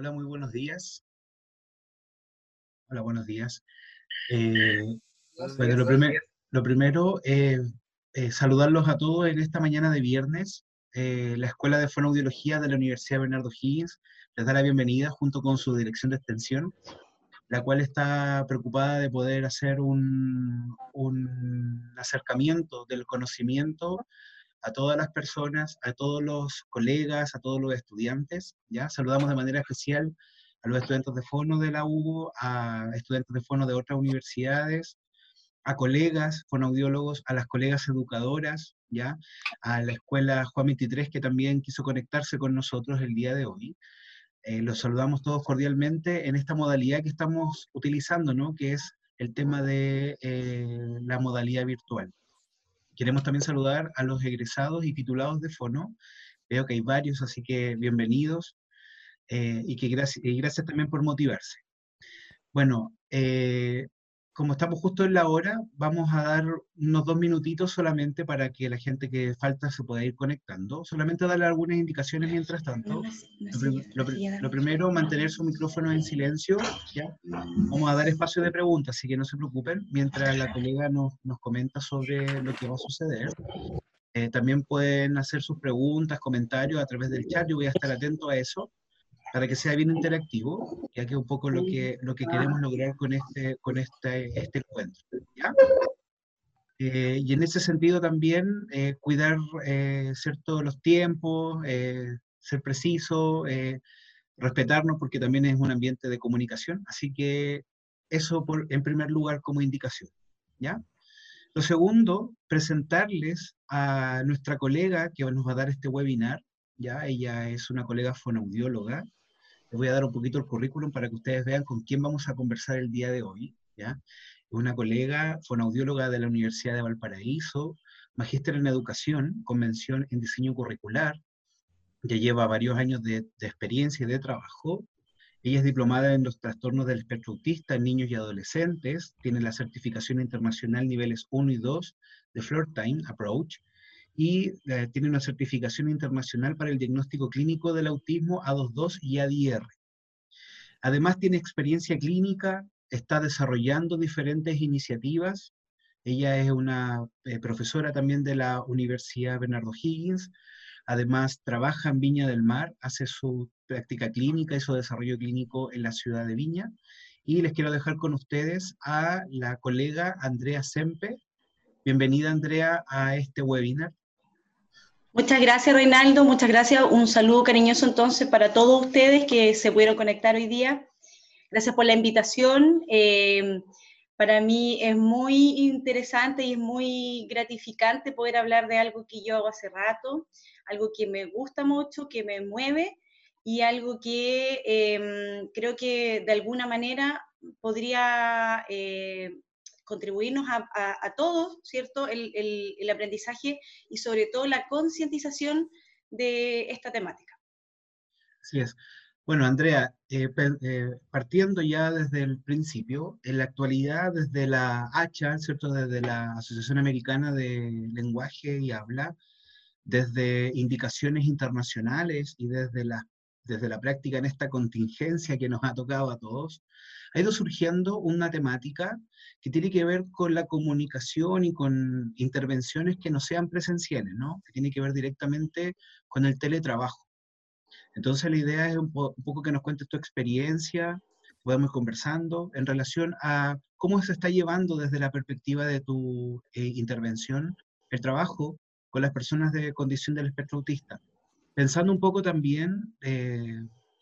Hola, muy buenos días. Hola, buenos días. Eh, bueno, lo, lo, primero, eh, eh, saludarlos a todos en esta mañana de viernes. la Escuela de Fonoaudiología de la Universidad Bernardo Higgins les da la bienvenida junto con su dirección de extensión, la cual está preocupada de poder hacer un, un acercamiento del conocimiento a todas las personas, a todos los colegas, a todos los estudiantes, ¿ya? Saludamos de manera especial a los estudiantes de fono de la UBO, a estudiantes de fono de otras universidades, a colegas fonoaudiólogos, a las colegas educadoras, ¿ya? A la escuela Juan 23 que también quiso conectarse con nosotros el día de hoy. Eh, los saludamos todos cordialmente en esta modalidad que estamos utilizando, ¿no? Que es el tema de eh, la modalidad virtual. Queremos también saludar a los egresados y titulados de Fono. Veo que hay varios, así que bienvenidos eh, y, que gracias, también por motivarse. Bueno, eh, como estamos justo en la hora, vamos a dar unos dos minutitos solamente para que la gente que falta se pueda ir conectando. Solamente darle algunas indicaciones mientras tanto. Lo, primero, mantener su micrófono en silencio. ¿ya? Vamos a dar espacio de preguntas, así que no se preocupen, mientras la colega nos, nos comenta sobre lo que va a suceder. Eh, también pueden hacer sus preguntas, comentarios a través del chat, yo voy a estar atento a eso para que sea bien interactivo, ya que es un poco lo que, lo que queremos lograr con este, con este, este encuentro. Eh, y en ese sentido también eh, cuidar eh, cierto, los tiempos, ser preciso, respetarnos porque también es un ambiente de comunicación, así que eso por, en primer lugar como indicación. ¿ya? Lo segundo, presentarles a nuestra colega que nos va a dar este webinar, ¿ya? Ella es una colega fonoaudióloga, les voy a dar un poquito el currículum para que ustedes vean con quién vamos a conversar el día de hoy. ¿ya? Una colega fonoaudióloga de la Universidad de Valparaíso, magíster en educación, convención en diseño curricular, ya lleva varios años de, experiencia y de trabajo. Ella es diplomada en los trastornos del espectro autista en niños y adolescentes, tiene la certificación internacional niveles 1 y 2 de Floor Time Approach, y eh, tiene una certificación internacional para el diagnóstico clínico del autismo A22 y ADR. Además tiene experiencia clínica, está desarrollando diferentes iniciativas. Ella es una eh, profesora también de la Universidad Bernardo Higgins. Además trabaja en Viña del Mar, hace su práctica clínica y su desarrollo clínico en la ciudad de Viña. Y les quiero dejar con ustedes a la colega Andrea Sempe. Bienvenida Andrea a este webinar. Muchas gracias, Reinaldo. Muchas gracias. Un saludo cariñoso entonces para todos ustedes que se pudieron conectar hoy día. Gracias por la invitación. Eh, para mí es muy interesante y es muy gratificante poder hablar de algo que yo hago hace rato, algo que me gusta mucho, que me mueve y algo que em, creo que de alguna manera podría eh, contribuirnos a, todos, ¿cierto? El, aprendizaje y sobre todo la concientización de esta temática. Así es. Bueno, Andrea, eh, eh, partiendo ya desde el principio, en la actualidad, desde la ACHA, ¿cierto? Desde la Asociación Americana de Lenguaje y Habla, desde indicaciones internacionales y desde la, desde la práctica en esta contingencia que nos ha tocado a todos, ha ido surgiendo una temática que tiene que ver con la comunicación y con intervenciones que no sean presenciales, ¿no? Que tiene que ver directamente con el teletrabajo. Entonces la idea es un, poco que nos cuentes tu experiencia, podemos ir conversando en relación a cómo se está llevando desde la perspectiva de tu eh, intervención el trabajo con las personas de condición del espectro autista. Pensando un poco también eh,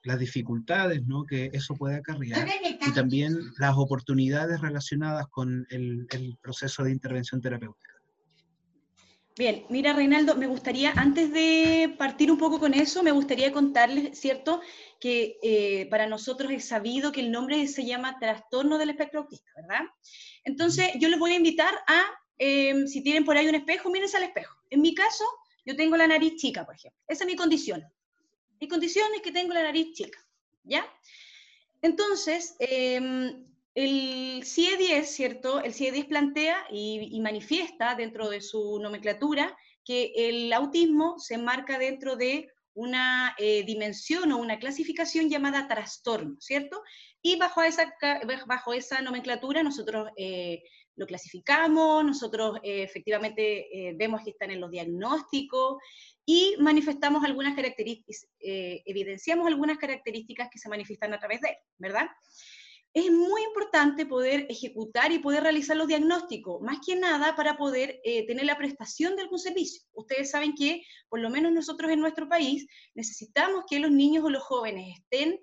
las dificultades ¿no? que eso puede acarrear y también las oportunidades relacionadas con el, proceso de intervención terapéutica. Bien, mira Reinaldo, me gustaría, antes de partir un poco con eso, me gustaría contarles, ¿cierto?, que eh, para nosotros es sabido que el nombre se llama trastorno del espectro autista, ¿verdad? Entonces, yo les voy a invitar a, em, si tienen por ahí un espejo, mírense al espejo. En mi caso, yo tengo la nariz chica, por ejemplo. Esa es mi condición. Mi condición es que tengo la nariz chica, ¿ya? Entonces, em, el CIE-10, ¿cierto? El CIE-10 plantea y, manifiesta dentro de su nomenclatura que el autismo se enmarca dentro de una eh, dimensión o una clasificación llamada trastorno, ¿cierto? Y bajo esa, bajo esa nomenclatura nosotros eh, lo clasificamos, nosotros eh, efectivamente vemos que están en los diagnósticos y manifestamos algunas características, evidenciamos algunas características que se manifiestan a través de él, ¿verdad? es muy importante poder ejecutar y poder realizar los diagnósticos, más que nada para poder eh, tener la prestación de algún servicio. Ustedes saben que, por lo menos nosotros en nuestro país, necesitamos que los niños o los jóvenes estén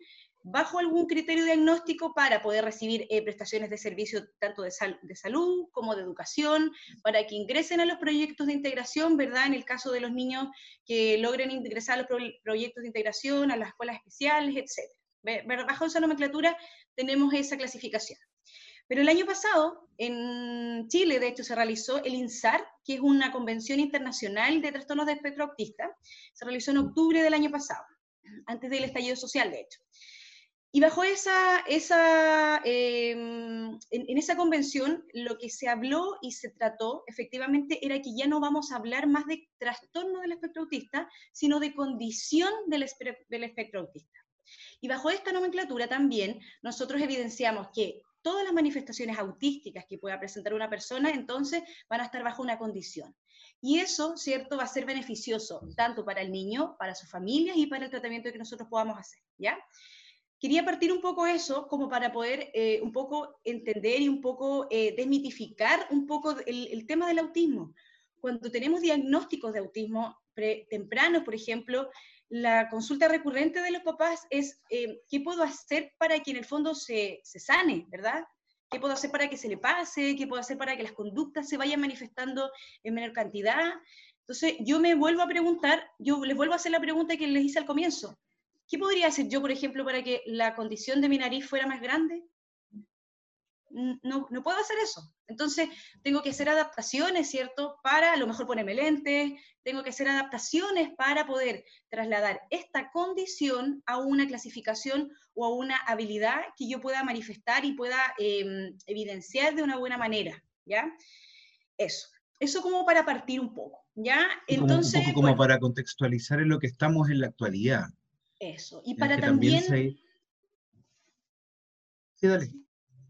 bajo algún criterio diagnóstico para poder recibir eh, prestaciones de servicio tanto de, salud como de educación, para que ingresen a los proyectos de integración, ¿verdad? En el caso de los niños que logren ingresar a los proyectos de integración, a las escuelas especiales, etc. Bajo esa nomenclatura tenemos esa clasificación. Pero el año pasado, en Chile, de hecho, se realizó el INSAR, que es una convención internacional de trastornos de espectro autista. Se realizó en octubre del año pasado, antes del estallido social, de hecho. Y bajo esa, em, en, esa convención, lo que se habló y se trató efectivamente era que ya no vamos a hablar más de trastorno del espectro autista, sino de condición del, del espectro autista. Y bajo esta nomenclatura también nosotros evidenciamos que todas las manifestaciones autísticas que pueda presentar una persona, entonces van a estar bajo una condición. Y eso, ¿cierto?, va a ser beneficioso tanto para el niño, para sus familias y para el tratamiento que nosotros podamos hacer, ¿ya? Quería partir un poco eso como para poder eh, un poco entender y un poco eh, desmitificar un poco el, tema del autismo. Cuando tenemos diagnósticos de autismo tempranos, por ejemplo, la consulta recurrente de los papás es eh, qué puedo hacer para que en el fondo se, se, sane, ¿verdad? ¿Qué puedo hacer para que se le pase? ¿Qué puedo hacer para que las conductas se vayan manifestando en menor cantidad? Entonces, yo me vuelvo a preguntar, yo les vuelvo a hacer la pregunta que les hice al comienzo. ¿Qué podría hacer yo, por ejemplo, para que la condición de mi nariz fuera más grande? no, no, puedo hacer eso. Entonces, tengo que hacer adaptaciones, ¿cierto? Para a lo mejor ponerme lentes, tengo que hacer adaptaciones para poder trasladar esta condición a una clasificación o a una habilidad que yo pueda manifestar y pueda em, evidenciar de una buena manera, ¿ya? Eso. Eso como para partir un poco, ¿ya? Entonces... Como, como para contextualizar en lo que estamos en la actualidad. Eso. Y para también... también Sí, dale.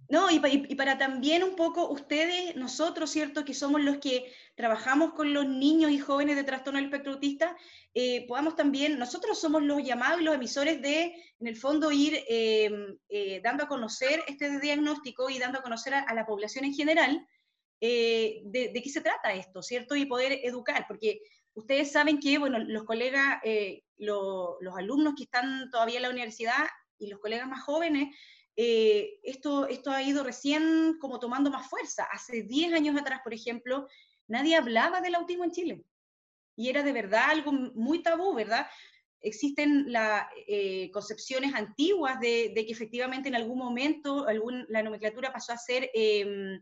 No, y, para también un poco ustedes, nosotros, ¿cierto? Que somos los que trabajamos con los niños y jóvenes de trastorno del espectro autista, eh, podamos también, nosotros somos los llamados y los emisores de, en el fondo, ir eh, eh, dando a conocer este diagnóstico y dando a conocer a, la población en general de, qué se trata esto, ¿cierto? Y poder educar, porque ustedes saben que, bueno, los colegas, los alumnos que están todavía en la universidad y los colegas más jóvenes, eh, esto, esto ha ido recién como tomando más fuerza. Hace 10 años atrás, por ejemplo, nadie hablaba del autismo en Chile. Y era de verdad algo muy tabú, ¿verdad? Existen las eh, concepciones antiguas de, que efectivamente en algún momento algún, la nomenclatura pasó a, ser, em,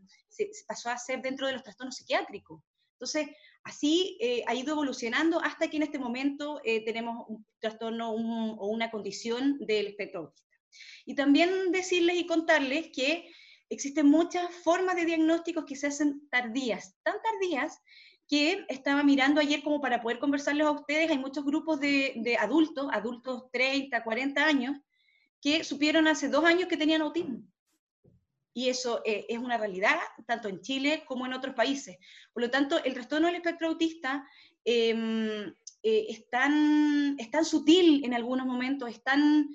pasó a ser dentro de los trastornos psiquiátricos. Entonces, así eh, ha ido evolucionando hasta que en este momento tenemos un trastorno o una condición del espectro. Y también decirles y contarles que existen muchas formas de diagnósticos que se hacen tardías, tan tardías que estaba mirando ayer como para poder conversarles a ustedes, hay muchos grupos de, adultos, adultos 30, 40 años, que supieron hace dos años que tenían autismo. Y eso eh, es una realidad, tanto en Chile como en otros países. Por lo tanto, el trastorno del espectro autista em, eh, es, tan, es, tan, sutil en algunos momentos, es tan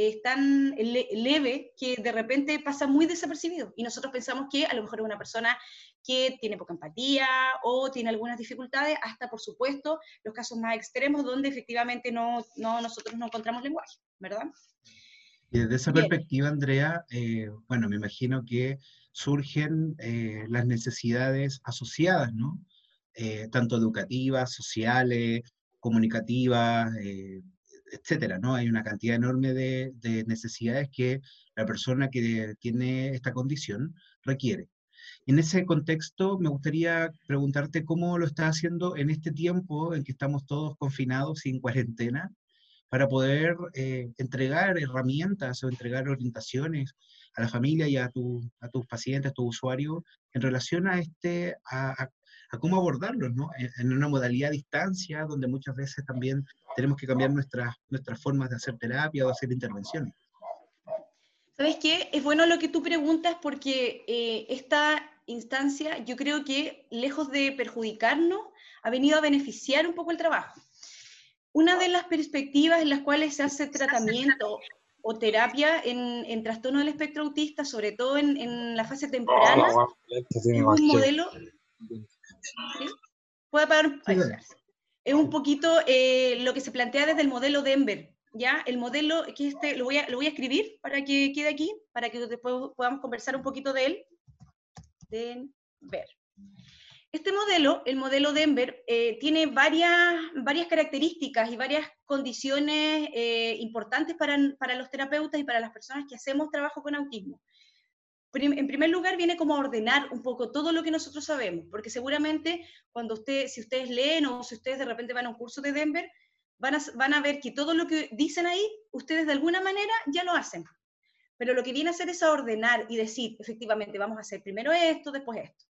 es tan leve que de repente pasa muy desapercibido y nosotros pensamos que a lo mejor es una persona que tiene poca empatía o tiene algunas dificultades, hasta por supuesto los casos más extremos donde efectivamente no, no nosotros no encontramos lenguaje, ¿verdad? Y desde esa perspectiva, Andrea, eh, bueno, me imagino que surgen eh, las necesidades asociadas, ¿no? Eh, tanto educativas, sociales, comunicativas, etcétera, ¿no? Hay una cantidad enorme de, necesidades que la persona que tiene esta condición requiere. En ese contexto, me gustaría preguntarte cómo lo estás haciendo en este tiempo en que estamos todos confinados sin cuarentena, para poder eh, entregar herramientas o entregar orientaciones a la familia y a, tu, a tus pacientes, a tus usuarios, en relación a, este, a, a cómo abordarlos, ¿no? En, una modalidad a distancia, donde muchas veces también tenemos que cambiar nuestras, nuestras formas de hacer terapia o de hacer intervenciones. ¿Sabes qué? Es bueno lo que tú preguntas porque eh, esta instancia yo creo que lejos de perjudicarnos, ha venido a beneficiar un poco el trabajo. Una de las perspectivas en las cuales se hace tratamiento o terapia en, en trastorno del espectro autista, sobre todo en, en la fase temprana, es un modelo... ¿Puede parar? Es un poquito eh, lo que se plantea desde el modelo Denver, ¿ya? El modelo, que este, lo, voy a, lo voy a escribir para que quede aquí, para que después podamos conversar un poquito de él. Denver. Este modelo, el modelo Denver, eh, tiene varias, varias características y varias condiciones eh, importantes para, para, los terapeutas y para las personas que hacemos trabajo con autismo. En primer lugar, viene como a ordenar un poco todo lo que nosotros sabemos, porque seguramente cuando usted, si ustedes leen o si ustedes de repente van a un curso de Denver, van a, van a ver que todo lo que dicen ahí, ustedes de alguna manera ya lo hacen. Pero lo que viene a hacer es a ordenar y decir, efectivamente, vamos a hacer primero esto, después esto.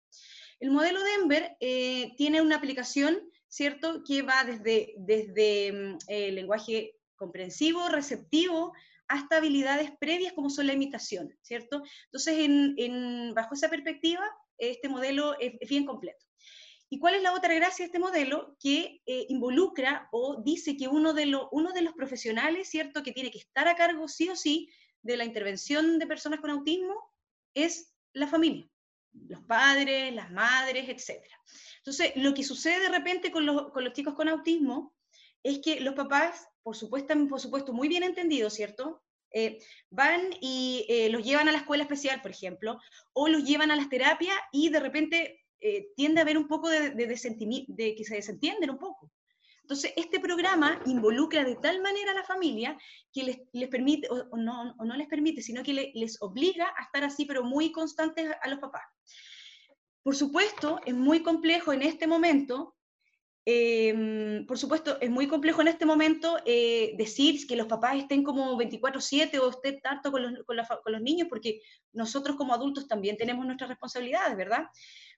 El modelo Denver eh, tiene una aplicación, ¿cierto?, que va desde, desde mm, lenguaje comprensivo, receptivo, hasta habilidades previas como son la imitación, ¿cierto? Entonces, en, bajo esa perspectiva, este modelo es, bien completo. ¿Y cuál es la otra gracia de este modelo? Que eh, involucra o dice que uno de, uno de los profesionales, ¿cierto?, que tiene que estar a cargo sí o sí de la intervención de personas con autismo es la familia los padres, las madres, etc. Entonces, lo que sucede de repente con los, chicos con autismo es que los papás, por supuesto, por supuesto muy bien entendidos, ¿cierto? Eh, van y eh, los llevan a la escuela especial, por ejemplo, o los llevan a las terapias y de repente eh, tiende a haber un poco de, de, de, que se desentienden un poco. Entonces, este programa involucra de tal manera a la familia que les, permite, o, no, no, les permite, sino que les obliga a estar así, pero muy constantes a los papás. Por supuesto, es muy complejo en este momento, em, por supuesto, es muy complejo en este momento eh, decir que los papás estén como 24/7 o estén tanto con los, con, con los niños, porque nosotros como adultos también tenemos nuestras responsabilidades, ¿verdad?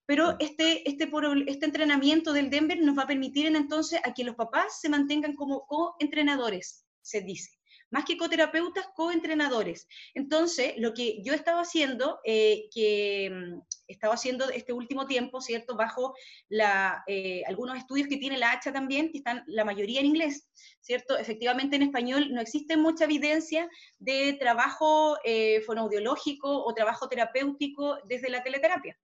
Pero este, este, este entrenamiento del Denver nos va a permitir entonces a que los papás se mantengan como co-entrenadores, se dice. Más que coterapeutas, co-entrenadores. Entonces, lo que yo estaba haciendo, eh, que mm, estaba haciendo este último tiempo, ¿cierto? Bajo la, eh, algunos estudios que tiene la hacha también, que están la mayoría en inglés, ¿cierto? Efectivamente en español no existe mucha evidencia de trabajo eh, fonoaudiológico o trabajo terapéutico desde la teleterapia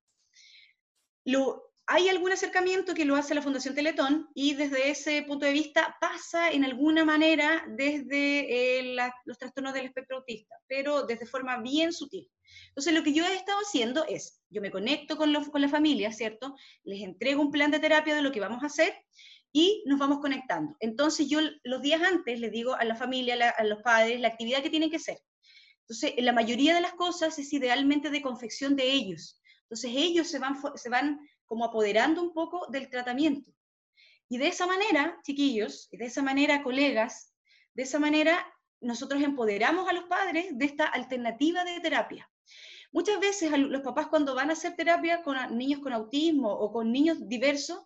hay algún acercamiento que lo hace la Fundación Teletón y desde ese punto de vista pasa en alguna manera desde eh, los trastornos del espectro autista, pero desde forma bien sutil. Entonces, lo que yo he estado haciendo es, yo me conecto con, con la familia, ¿cierto? Les entrego un plan de terapia de lo que vamos a hacer y nos vamos conectando. Entonces, yo los días antes les digo a la familia, a los padres, la actividad que tienen que hacer. Entonces, la mayoría de las cosas es idealmente de confección de ellos. Entonces ellos se van, se van como apoderando un poco del tratamiento. Y de esa manera, chiquillos, y de esa manera, colegas, de esa manera nosotros empoderamos a los padres de esta alternativa de terapia. Muchas veces los papás cuando van a hacer terapia con niños con autismo o con niños diversos,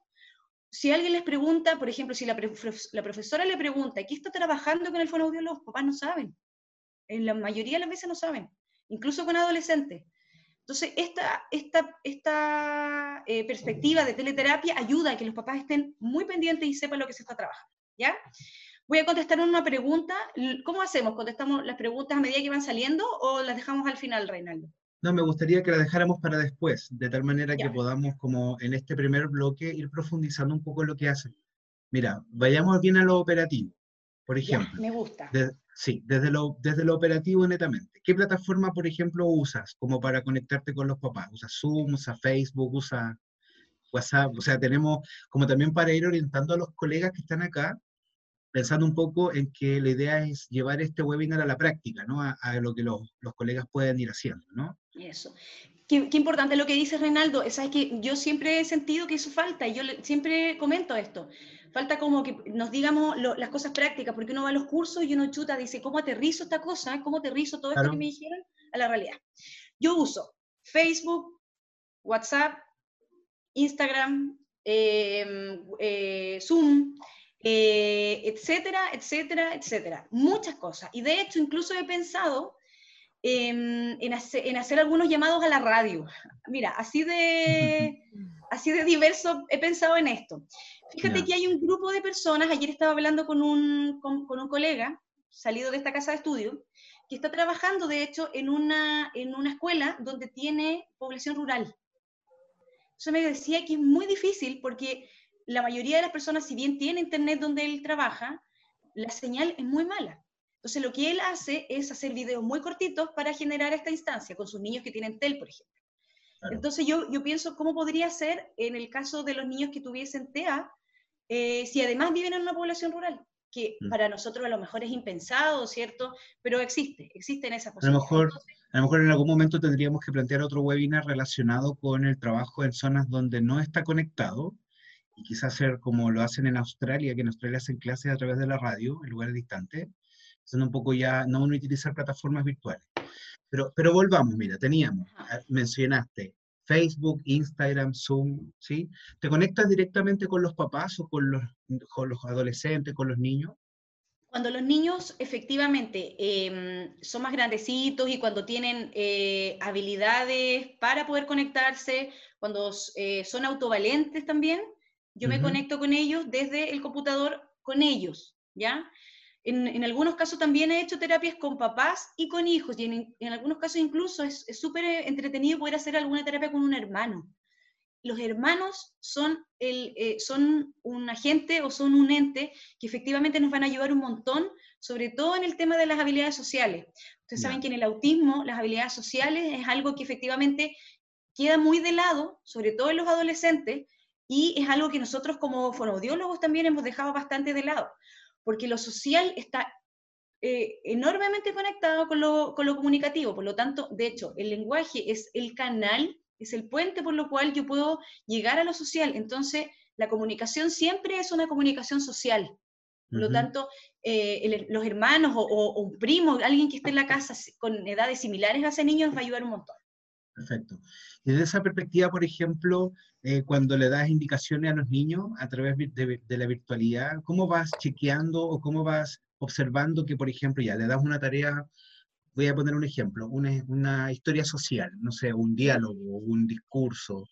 si alguien les pregunta, por ejemplo, si la, profesora le pregunta, ¿qué está trabajando con el fonoaudiólogo? Los papás no saben. En la mayoría de las veces no saben, incluso con adolescentes. Entonces, esta, esta, esta eh, perspectiva de teleterapia ayuda a que los papás estén muy pendientes y sepan lo que se está trabajando, ¿ya? Voy a contestar una pregunta. ¿Cómo hacemos? ¿Contestamos las preguntas a medida que van saliendo o las dejamos al final, Reinaldo? No, me gustaría que las dejáramos para después, de tal manera que podamos, como en este primer bloque, ir profundizando un poco en lo que hacen. Mira, vayamos bien a lo operativo. Por ejemplo, me gusta. Sí, desde lo, desde lo operativo netamente. ¿Qué plataforma, por ejemplo, usas como para conectarte con los papás? ¿Usas Zoom, usas Facebook, usas WhatsApp? O sea, tenemos como también para ir orientando a los colegas que están acá, pensando un poco en que la idea es llevar este webinar a la práctica, ¿no? A, lo que los, los, colegas pueden ir haciendo, ¿no? Eso. Qué, qué, importante lo que dice Reinaldo. Es que yo siempre he sentido que eso falta y yo siempre comento esto falta como que nos digamos las cosas prácticas, porque uno va a los cursos y uno chuta, dice, ¿cómo aterrizo esta cosa? ¿Cómo aterrizo todo esto que me dijeron a la realidad? Yo uso Facebook, WhatsApp, Instagram, em, eh, Zoom, eh, etcétera, etcétera, etcétera. Muchas cosas. Y de hecho, incluso he pensado en, hacer, algunos llamados a la radio. Mira, así de, así de diverso he pensado en esto. Fíjate que hay un grupo de personas, ayer estaba hablando con un, con, un colega salido de esta casa de estudio, que está trabajando, de hecho, en una, en una escuela donde tiene población rural. Eso me decía que es muy difícil porque la mayoría de las personas, si bien tiene internet donde él trabaja, la señal es muy mala. Entonces, lo que él hace es hacer videos muy cortitos para generar esta instancia con sus niños que tienen TEL, por ejemplo. Entonces, yo, yo pienso cómo podría ser en el caso de los niños que tuviesen TEA, eh, si además viven en una población rural, que mm. para nosotros a lo mejor es impensado, ¿cierto? Pero existe, existen esas posibilidades. A lo, mejor, a lo mejor en algún momento tendríamos que plantear otro webinar relacionado con el trabajo en zonas donde no está conectado, y quizás hacer como lo hacen en Australia, que en Australia hacen clases a través de la radio, en lugares distantes, un poco ya, no uno utilizar plataformas virtuales. Pero, pero volvamos, mira, teníamos, ah, mencionaste Facebook, Instagram, Zoom, ¿sí? ¿Te conectas directamente con los papás o con los, con los adolescentes, con los niños? Cuando los niños efectivamente em, son más grandecitos y cuando tienen eh, habilidades para poder conectarse, cuando eh, son autovalentes también, yo me conecto con ellos desde el computador con ellos, ¿ya? En, algunos casos también he hecho terapias con papás y con hijos, y en, algunos casos incluso es súper entretenido poder hacer alguna terapia con un hermano. Los hermanos son, el, eh, son un agente o son un ente que efectivamente nos van a ayudar un montón, sobre todo en el tema de las habilidades sociales. Ustedes saben que en el autismo las habilidades sociales es algo que efectivamente queda muy de lado, sobre todo en los adolescentes, y es algo que nosotros como fonoaudiólogos también hemos dejado bastante de lado porque lo social está eh, enormemente conectado con lo, con lo comunicativo, por lo tanto, de hecho, el lenguaje es el canal, es el puente por lo cual yo puedo llegar a lo social, entonces la comunicación siempre es una comunicación social. Por lo tanto, eh, los hermanos o, un primo, alguien que esté en la casa con edades similares a ese niño nos va a ayudar un montón. Perfecto. Y desde esa perspectiva, por ejemplo, eh, cuando le das indicaciones a los niños a través de, la virtualidad, ¿cómo vas chequeando o cómo vas observando que, por ejemplo, ya le das una tarea, voy a poner un ejemplo, una, una historia social, no sé, un diálogo, un discurso,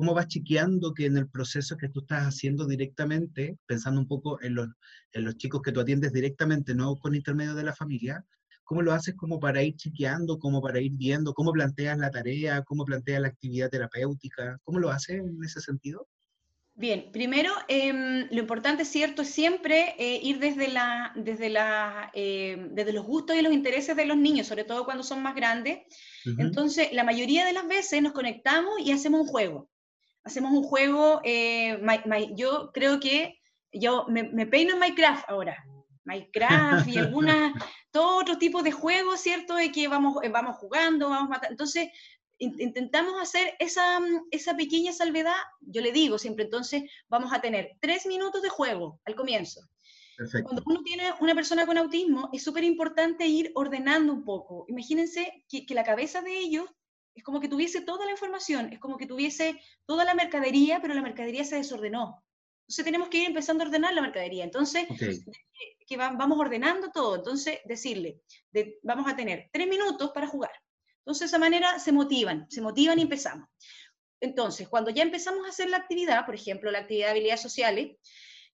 ¿Cómo vas chequeando que en el proceso que tú estás haciendo directamente, pensando un poco en los chicos que tú atiendes directamente, no con intermedio de la familia, ¿Cómo lo haces como para ir chequeando, como para ir viendo, cómo planteas la tarea, cómo planteas la actividad terapéutica? ¿Cómo lo haces en ese sentido? Bien, primero, em, lo importante, cierto, es siempre eh, ir desde, la, desde, la, em, desde los gustos y los intereses de los niños, sobre todo cuando son más grandes. Entonces, la mayoría de las veces nos conectamos y hacemos un juego. Hacemos un juego, eh, yo creo que yo me, me peino en Minecraft ahora. Minecraft y alguna, todo otro tipo de juegos, ¿cierto? De que vamos, eh, vamos jugando, vamos matando. Entonces, intentamos hacer esa, mm, esa pequeña salvedad, yo le digo siempre, entonces vamos a tener tres minutos de juego al comienzo. Cuando uno tiene una persona con autismo, es súper importante ir ordenando un poco. Imagínense que, que, la cabeza de ellos es como que tuviese toda la información, es como que tuviese toda la mercadería, pero la mercadería se desordenó. Entonces tenemos que ir empezando a ordenar la mercadería. Entonces, que vamos ordenando todo. Entonces, decirle, vamos a tener tres minutos para jugar. Entonces, de esa manera se motivan, se motivan y empezamos. Entonces, cuando ya empezamos a hacer la actividad, por ejemplo, la actividad de habilidades sociales,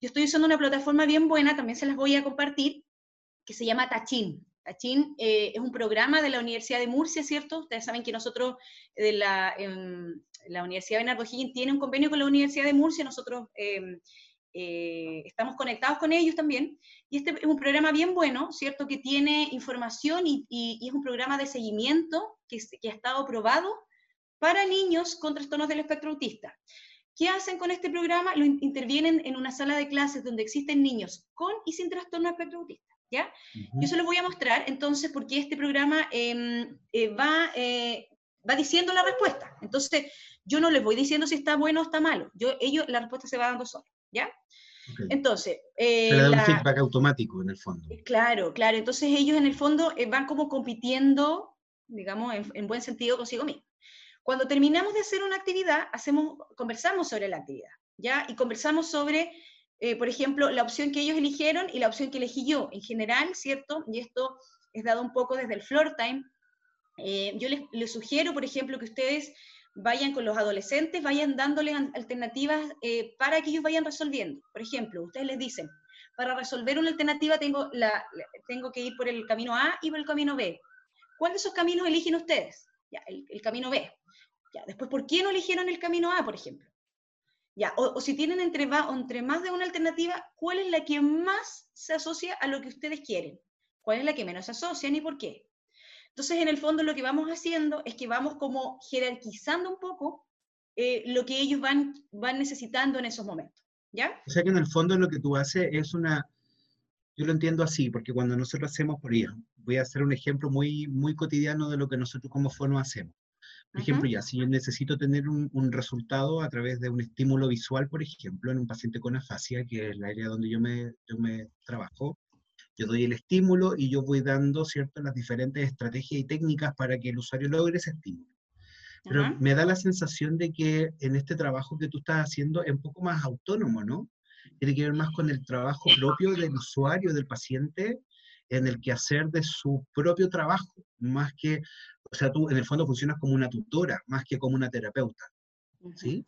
yo estoy usando una plataforma bien buena, también se las voy a compartir, que se llama Tachin. Tachin eh, es un programa de la Universidad de Murcia, ¿cierto? Ustedes saben que nosotros de la, em, Universidad de Bernardo Higgins tiene un convenio con la Universidad de Murcia, nosotros em, eh, estamos conectados con ellos también. Y este es un programa bien bueno, ¿cierto? Que tiene información y, es un programa de seguimiento que, que, ha estado aprobado para niños con trastornos del espectro autista. ¿Qué hacen con este programa? Lo intervienen en una sala de clases donde existen niños con y sin trastorno del espectro autista. ¿Ya? Yo se los voy a mostrar entonces porque este programa em, eh, va, eh, va diciendo la respuesta. Entonces, yo no les voy diciendo si está bueno o está malo. Yo, ellos, la respuesta se va dando sola. ¿ya? Entonces... Eh, da un feedback automático en el fondo. Eh, claro, claro. Entonces ellos en el fondo eh, van como compitiendo, digamos, en, buen sentido consigo mismos. Cuando terminamos de hacer una actividad, hacemos, conversamos sobre la actividad. ¿ya? Y conversamos sobre, eh, por ejemplo, la opción que ellos eligieron y la opción que elegí yo. En general, ¿cierto? Y esto es dado un poco desde el floor time. Eh, yo les, sugiero, por ejemplo, que ustedes vayan con los adolescentes, vayan dándoles alternativas eh, para que ellos vayan resolviendo. Por ejemplo, ustedes les dicen, para resolver una alternativa tengo, la, tengo que ir por el camino A y por el camino B. ¿Cuál de esos caminos eligen ustedes? Ya, el, camino B. Ya, después, ¿por qué no eligieron el camino A, por ejemplo? Ya, o, si tienen entre, entre más de una alternativa, ¿cuál es la que más se asocia a lo que ustedes quieren? ¿Cuál es la que menos se asocia y por qué? Entonces, en el fondo, lo que vamos haciendo es que vamos como jerarquizando un poco eh, lo que ellos van, necesitando en esos momentos. ¿Ya? O sea que en el fondo lo que tú haces es una, yo lo entiendo así, porque cuando nosotros hacemos, por ejemplo, voy a hacer un ejemplo muy, muy cotidiano de lo que nosotros como fono hacemos. Por ejemplo, ya, si yo necesito tener un, un, resultado a través de un estímulo visual, por ejemplo, en un paciente con afasia, que es la área donde yo me, yo me trabajo, yo doy el estímulo y yo voy dando, ¿cierto?, las diferentes estrategias y técnicas para que el usuario logre ese estímulo. Pero me da la sensación de que en este trabajo que tú estás haciendo es un poco más autónomo, ¿no? Tiene que ver más con el trabajo propio del usuario, del paciente, en el que hacer de su propio trabajo, más que, o sea, tú en el fondo funcionas como una tutora, más que como una terapeuta. ¿Sí?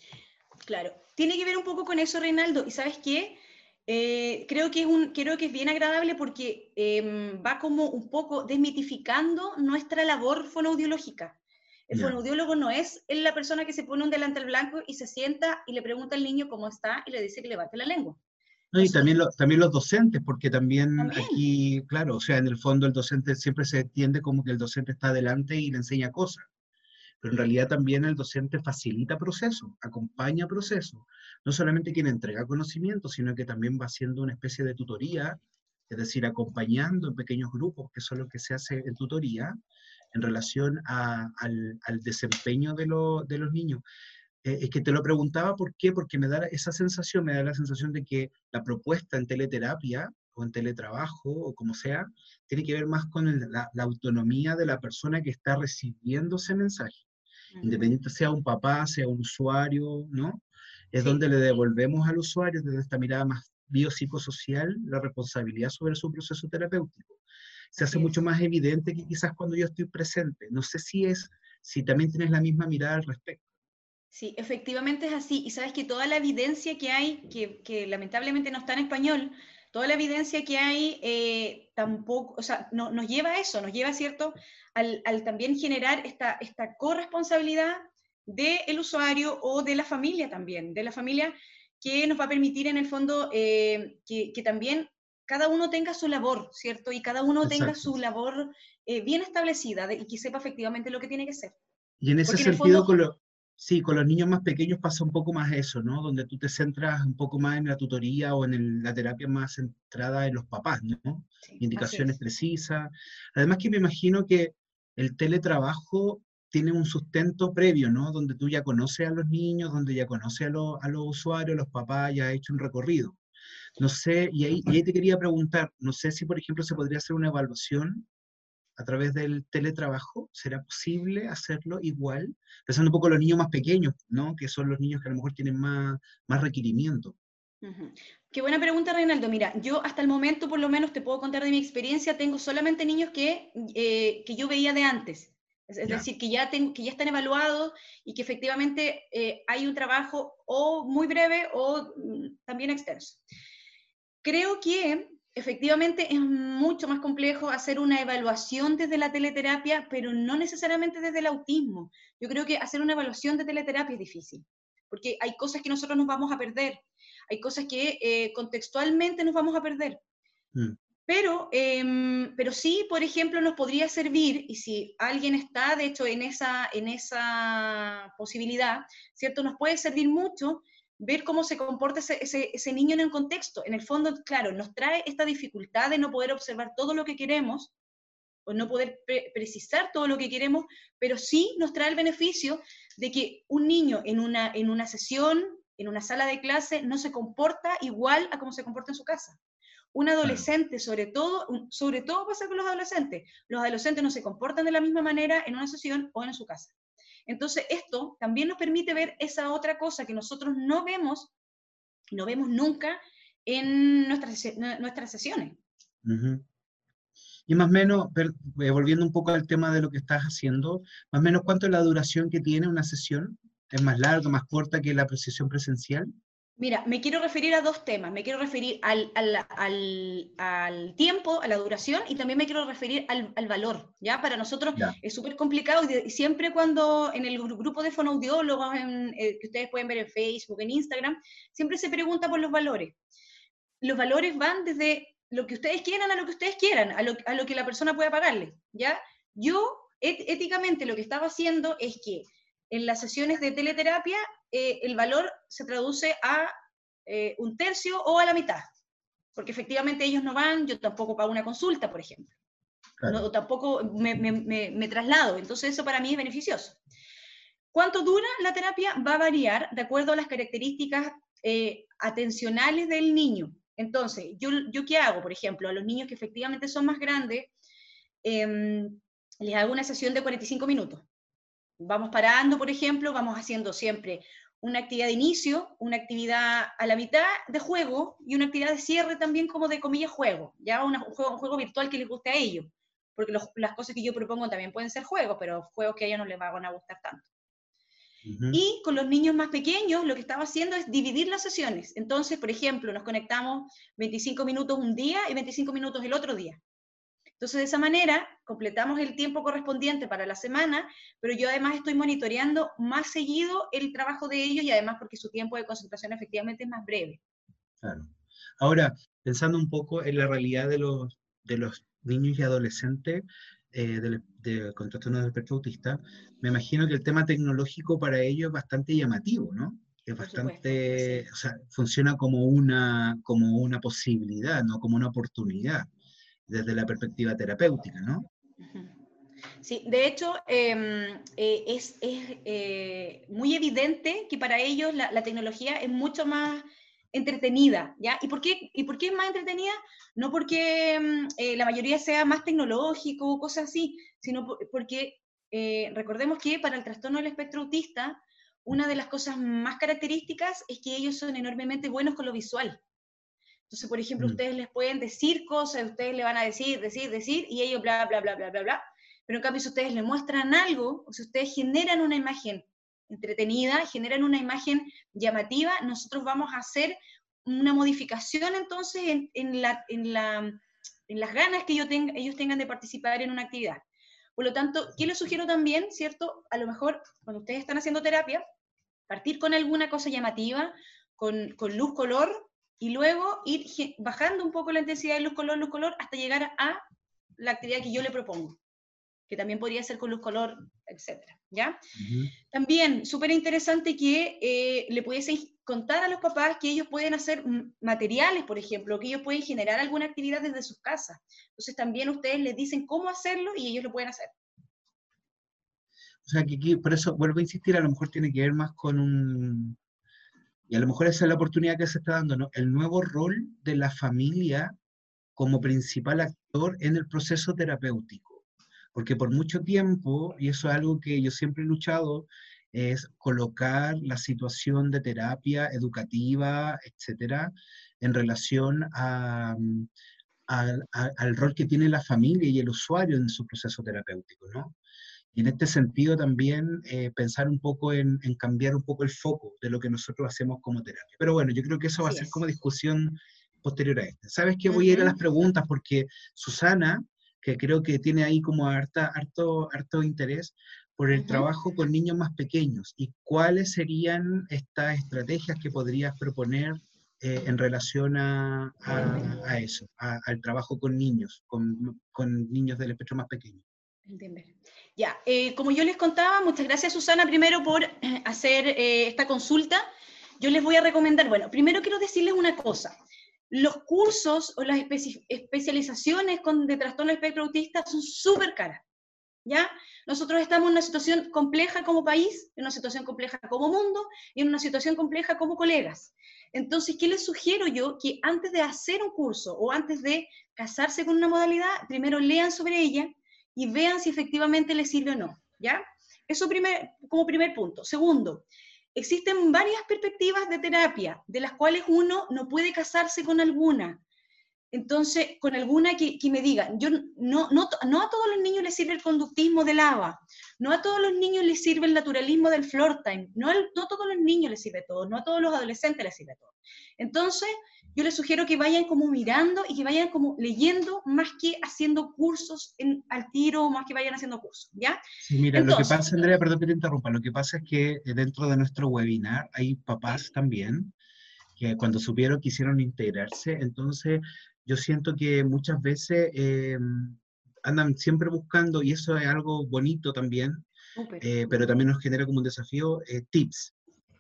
Claro, tiene que ver un poco con eso, Reinaldo. ¿Y sabes qué? Eh, creo, que es un, creo que es bien agradable porque em, va como un poco desmitificando nuestra labor fonoaudiológica. El fonoaudiólogo no es la persona que se pone un delantal blanco y se sienta y le pregunta al niño cómo está y le dice que levante la lengua. Y también, también los docentes, porque también, aquí, claro, o sea, en el fondo el docente siempre se entiende como que el docente está adelante y le enseña cosas, pero en realidad también el docente facilita procesos, acompaña procesos, no solamente quien entrega conocimiento, sino que también va haciendo una especie de tutoría, es decir, acompañando en pequeños grupos, que eso es lo que se hace en tutoría, en relación al, desempeño de, de, los niños. Eh, es que te lo preguntaba por qué, porque me da esa sensación, me da la sensación de que la propuesta en teleterapia o en teletrabajo o como sea, tiene que ver más con la, autonomía de la persona que está recibiendo ese mensaje. Independiente sea un papá, sea un usuario, ¿no? Es donde le devolvemos al usuario desde esta mirada más biopsicosocial la responsabilidad sobre su proceso terapéutico se hace mucho más evidente que quizás cuando yo estoy presente. No sé si es, si también tienes la misma mirada al respecto. Sí, efectivamente es así. Y sabes que toda la evidencia que hay, que, que lamentablemente no está en español, toda la evidencia que hay eh, tampoco, o sea, no, nos lleva a eso, nos lleva, ¿cierto?, al, al también generar esta, esta corresponsabilidad del usuario o de la familia también, de la familia que nos va a permitir en el fondo eh, que, que, también cada uno tenga su labor, ¿cierto? Y cada uno tenga su labor eh, bien establecida y que sepa efectivamente lo que tiene que ser. Y en ese sentido, con, sí, con los niños más pequeños pasa un poco más eso, ¿no? Donde tú te centras un poco más en la tutoría o en la terapia más centrada en los papás, ¿no? Indicaciones precisas. Además que me imagino que el teletrabajo tiene un sustento previo, ¿no? Donde tú ya conoces a los niños, donde ya conoces a, a los usuarios, los papás, ya has hecho un recorrido. No sé, y ahí, te quería preguntar, no sé si por ejemplo se podría hacer una evaluación a través del teletrabajo, ¿será posible hacerlo igual? Pensando un poco en los niños más pequeños, ¿no? Que son los niños que a lo mejor tienen más, más requerimiento. Qué buena pregunta, Reinaldo. Mira, yo hasta el momento, por lo menos te puedo contar de mi experiencia, tengo solamente niños que, eh, que yo veía de antes. Es, decir, que ya, que ya están evaluados y que efectivamente eh, hay un trabajo o muy breve o mm, también extenso. Creo que efectivamente es mucho más complejo hacer una evaluación desde la teleterapia, pero no necesariamente desde el autismo. Yo creo que hacer una evaluación de teleterapia es difícil, porque hay cosas que nosotros nos vamos a perder, hay cosas que eh, contextualmente nos vamos a perder. Mm. Pero, em, pero sí, por ejemplo, nos podría servir, y si alguien está, de hecho, en esa, en esa posibilidad, ¿cierto? Nos puede servir mucho ver cómo se comporta ese, ese, niño en el contexto. En el fondo, claro, nos trae esta dificultad de no poder observar todo lo que queremos, o no poder precisar todo lo que queremos, pero sí nos trae el beneficio de que un niño en una, en una sesión, en una sala de clase, no se comporta igual a cómo se comporta en su casa. Un adolescente, sobre todo, sobre todo pasa con los adolescentes. Los adolescentes no se comportan de la misma manera en una sesión o en su casa. Entonces, esto también nos permite ver esa otra cosa que nosotros no vemos no vemos nunca en nuestras, nuestras sesiones. Y más o menos, eh, volviendo un poco al tema de lo que estás haciendo, más o menos cuánto es la duración que tiene una sesión? ¿Es más larga, más corta que la sesión presencial? Mira, me quiero referir a dos temas. Me quiero referir al, tiempo, a la duración, y también me quiero referir al, valor. ¿ya? Para nosotros es súper complicado y, siempre cuando en el grupo de fonoaudiólogos eh, que ustedes pueden ver en Facebook, en Instagram, siempre se pregunta por los valores. Los valores van desde lo que ustedes quieran a lo que ustedes quieran, a lo, a lo que la persona pueda pagarle. ¿ya? Yo, éticamente, lo que estaba haciendo es que en las sesiones de teleterapia eh, el valor se traduce a eh, un tercio o a la mitad, porque efectivamente ellos no van, yo tampoco pago una consulta, por ejemplo, no, tampoco me, traslado, entonces eso para mí es beneficioso. ¿Cuánto dura la terapia? Va a variar de acuerdo a las características eh, atencionales del niño. Entonces, yo, ¿yo qué hago? Por ejemplo, a los niños que efectivamente son más grandes, em, les hago una sesión de 45 minutos. Vamos parando, por ejemplo, vamos haciendo siempre una actividad de inicio, una actividad a la mitad de juego y una actividad de cierre también como de comillas juego, ya un, juego, un juego virtual que les guste a ellos, porque las cosas que yo propongo también pueden ser juegos, pero juegos que a ellos no les van a gustar tanto. Y con los niños más pequeños lo que estaba haciendo es dividir las sesiones. Entonces, por ejemplo, nos conectamos 25 minutos un día y 25 minutos el otro día. Entonces, de esa manera, completamos el tiempo correspondiente para la semana, pero yo además estoy monitoreando más seguido el trabajo de ellos y además porque su tiempo de concentración efectivamente es más breve. Claro. Ahora, pensando un poco en la realidad de los, de los niños y adolescentes eh, de, de, con trastorno espectro autista, me imagino que el tema tecnológico para ellos es bastante llamativo, ¿no? Es bastante, o sea, funciona como una, como una posibilidad, no como una oportunidad desde la perspectiva terapéutica, ¿no? Sí, de hecho, em, eh, es, eh, muy evidente que para ellos la, tecnología es mucho más entretenida, ¿ya? ¿Y por qué, y por qué es más entretenida? No porque em, eh, la mayoría sea más tecnológico o cosas así, sino porque recordemos que para el trastorno del espectro autista, una de las cosas más características es que ellos son enormemente buenos con lo visual. Entonces, por ejemplo, mm. ustedes les pueden decir cosas, ustedes le van a decir, decir, decir, y ellos bla, bla, bla, bla, bla, bla. Pero en cambio, si ustedes le muestran algo, o si ustedes generan una imagen entretenida, generan una imagen llamativa, nosotros vamos a hacer una modificación entonces en, en, la, en, la, en las ganas que ellos, tengan, ellos tengan de participar en una actividad. Por lo tanto, ¿qué les sugiero también, cierto? A lo mejor cuando ustedes están haciendo terapia, partir con alguna cosa llamativa, con, con luz, color, y luego ir bajando un poco la intensidad de luz, color, luz, color, hasta llegar a la actividad que yo le propongo, que también podría ser con luz, color, etc. ¿ya? También, súper interesante que eh, le pudiesen contar a los papás que ellos pueden hacer materiales, por ejemplo, que ellos pueden generar alguna actividad desde sus casas. Entonces también ustedes les dicen cómo hacerlo y ellos lo pueden hacer. O sea, que aquí, por eso vuelvo a insistir, a lo mejor tiene que ver más con un, y a lo mejor esa es la oportunidad que se está dando, ¿no? El nuevo rol de la familia como principal actor en el proceso terapéutico. Porque por mucho tiempo, y eso es algo que yo siempre he luchado, es colocar la situación de terapia educativa, etcétera, en relación a, al rol que tiene la familia y el usuario en su proceso terapéutico, ¿no? Y en este sentido también eh, pensar un poco en, cambiar un poco el foco de lo que nosotros hacemos como terapia. Pero bueno, yo creo que eso va a ser como discusión posterior a esta. ¿Sabes qué? Voy a ir a las preguntas porque Susana, que creo que tiene ahí como harta, harto, harto interés por el trabajo con niños más pequeños y cuáles serían estas estrategias que podrías proponer eh, en relación a, a, eso, al trabajo con niños, con, con niños del espectro más pequeño. Entender. Ya, eh, como yo les contaba, muchas gracias Susana primero por eh, hacer eh, esta consulta. Yo les voy a recomendar, bueno, primero quiero decirles una cosa. Los cursos o las especializaciones con, de trastorno espectro autista son súper caras. ¿Ya? Nosotros estamos en una situación compleja como país, en una situación compleja como mundo y en una situación compleja como colegas. Entonces, ¿qué les sugiero yo? Que antes de hacer un curso o antes de casarse con una modalidad, primero lean sobre ella, y vean si efectivamente les sirve o no, ¿ya? Eso primer, como primer punto. Segundo, existen varias perspectivas de terapia, de las cuales uno no puede casarse con alguna. Entonces, con alguna que, me digan, yo no, no, no, a todos los niños les sirve el conductismo del ABA, no a todos los niños les sirve el naturalismo del floor time, no, no a todos los niños les sirve todo, no a todos los adolescentes les sirve todo. Entonces, yo les sugiero que vayan como mirando y que vayan como leyendo más que haciendo cursos en, al tiro, más que vayan haciendo cursos, ¿ya? Sí, mira, lo que pasa, Andrea, perdón que te interrumpa, lo que pasa es que eh, dentro de nuestro webinar hay papás también que cuando supieron quisieron integrarse, entonces yo siento que muchas veces eh, andan siempre buscando, y eso es algo bonito también, eh, pero también nos genera como un desafío, tips,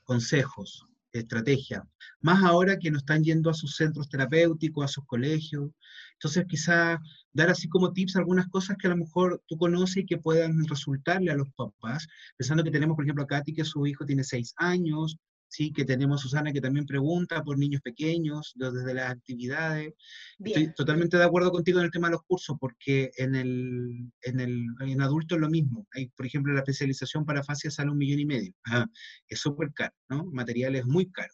consejos, estrategia. Más ahora que no están yendo a sus centros terapéuticos, a sus colegios. Entonces, quizá dar así como tips algunas cosas que a lo mejor tú conoces y que puedan resultarle a los papás, pensando que tenemos, por ejemplo, a Katy, que su hijo tiene seis años, ¿sí? que tenemos Susana que también pregunta por niños pequeños, desde las actividades. Estoy totalmente de acuerdo contigo en el tema de los cursos, porque en el, en el en adulto es lo mismo. Hay, por ejemplo, la especialización para fascia sale un millón y medio. es súper caro, ¿no? Material es muy caro.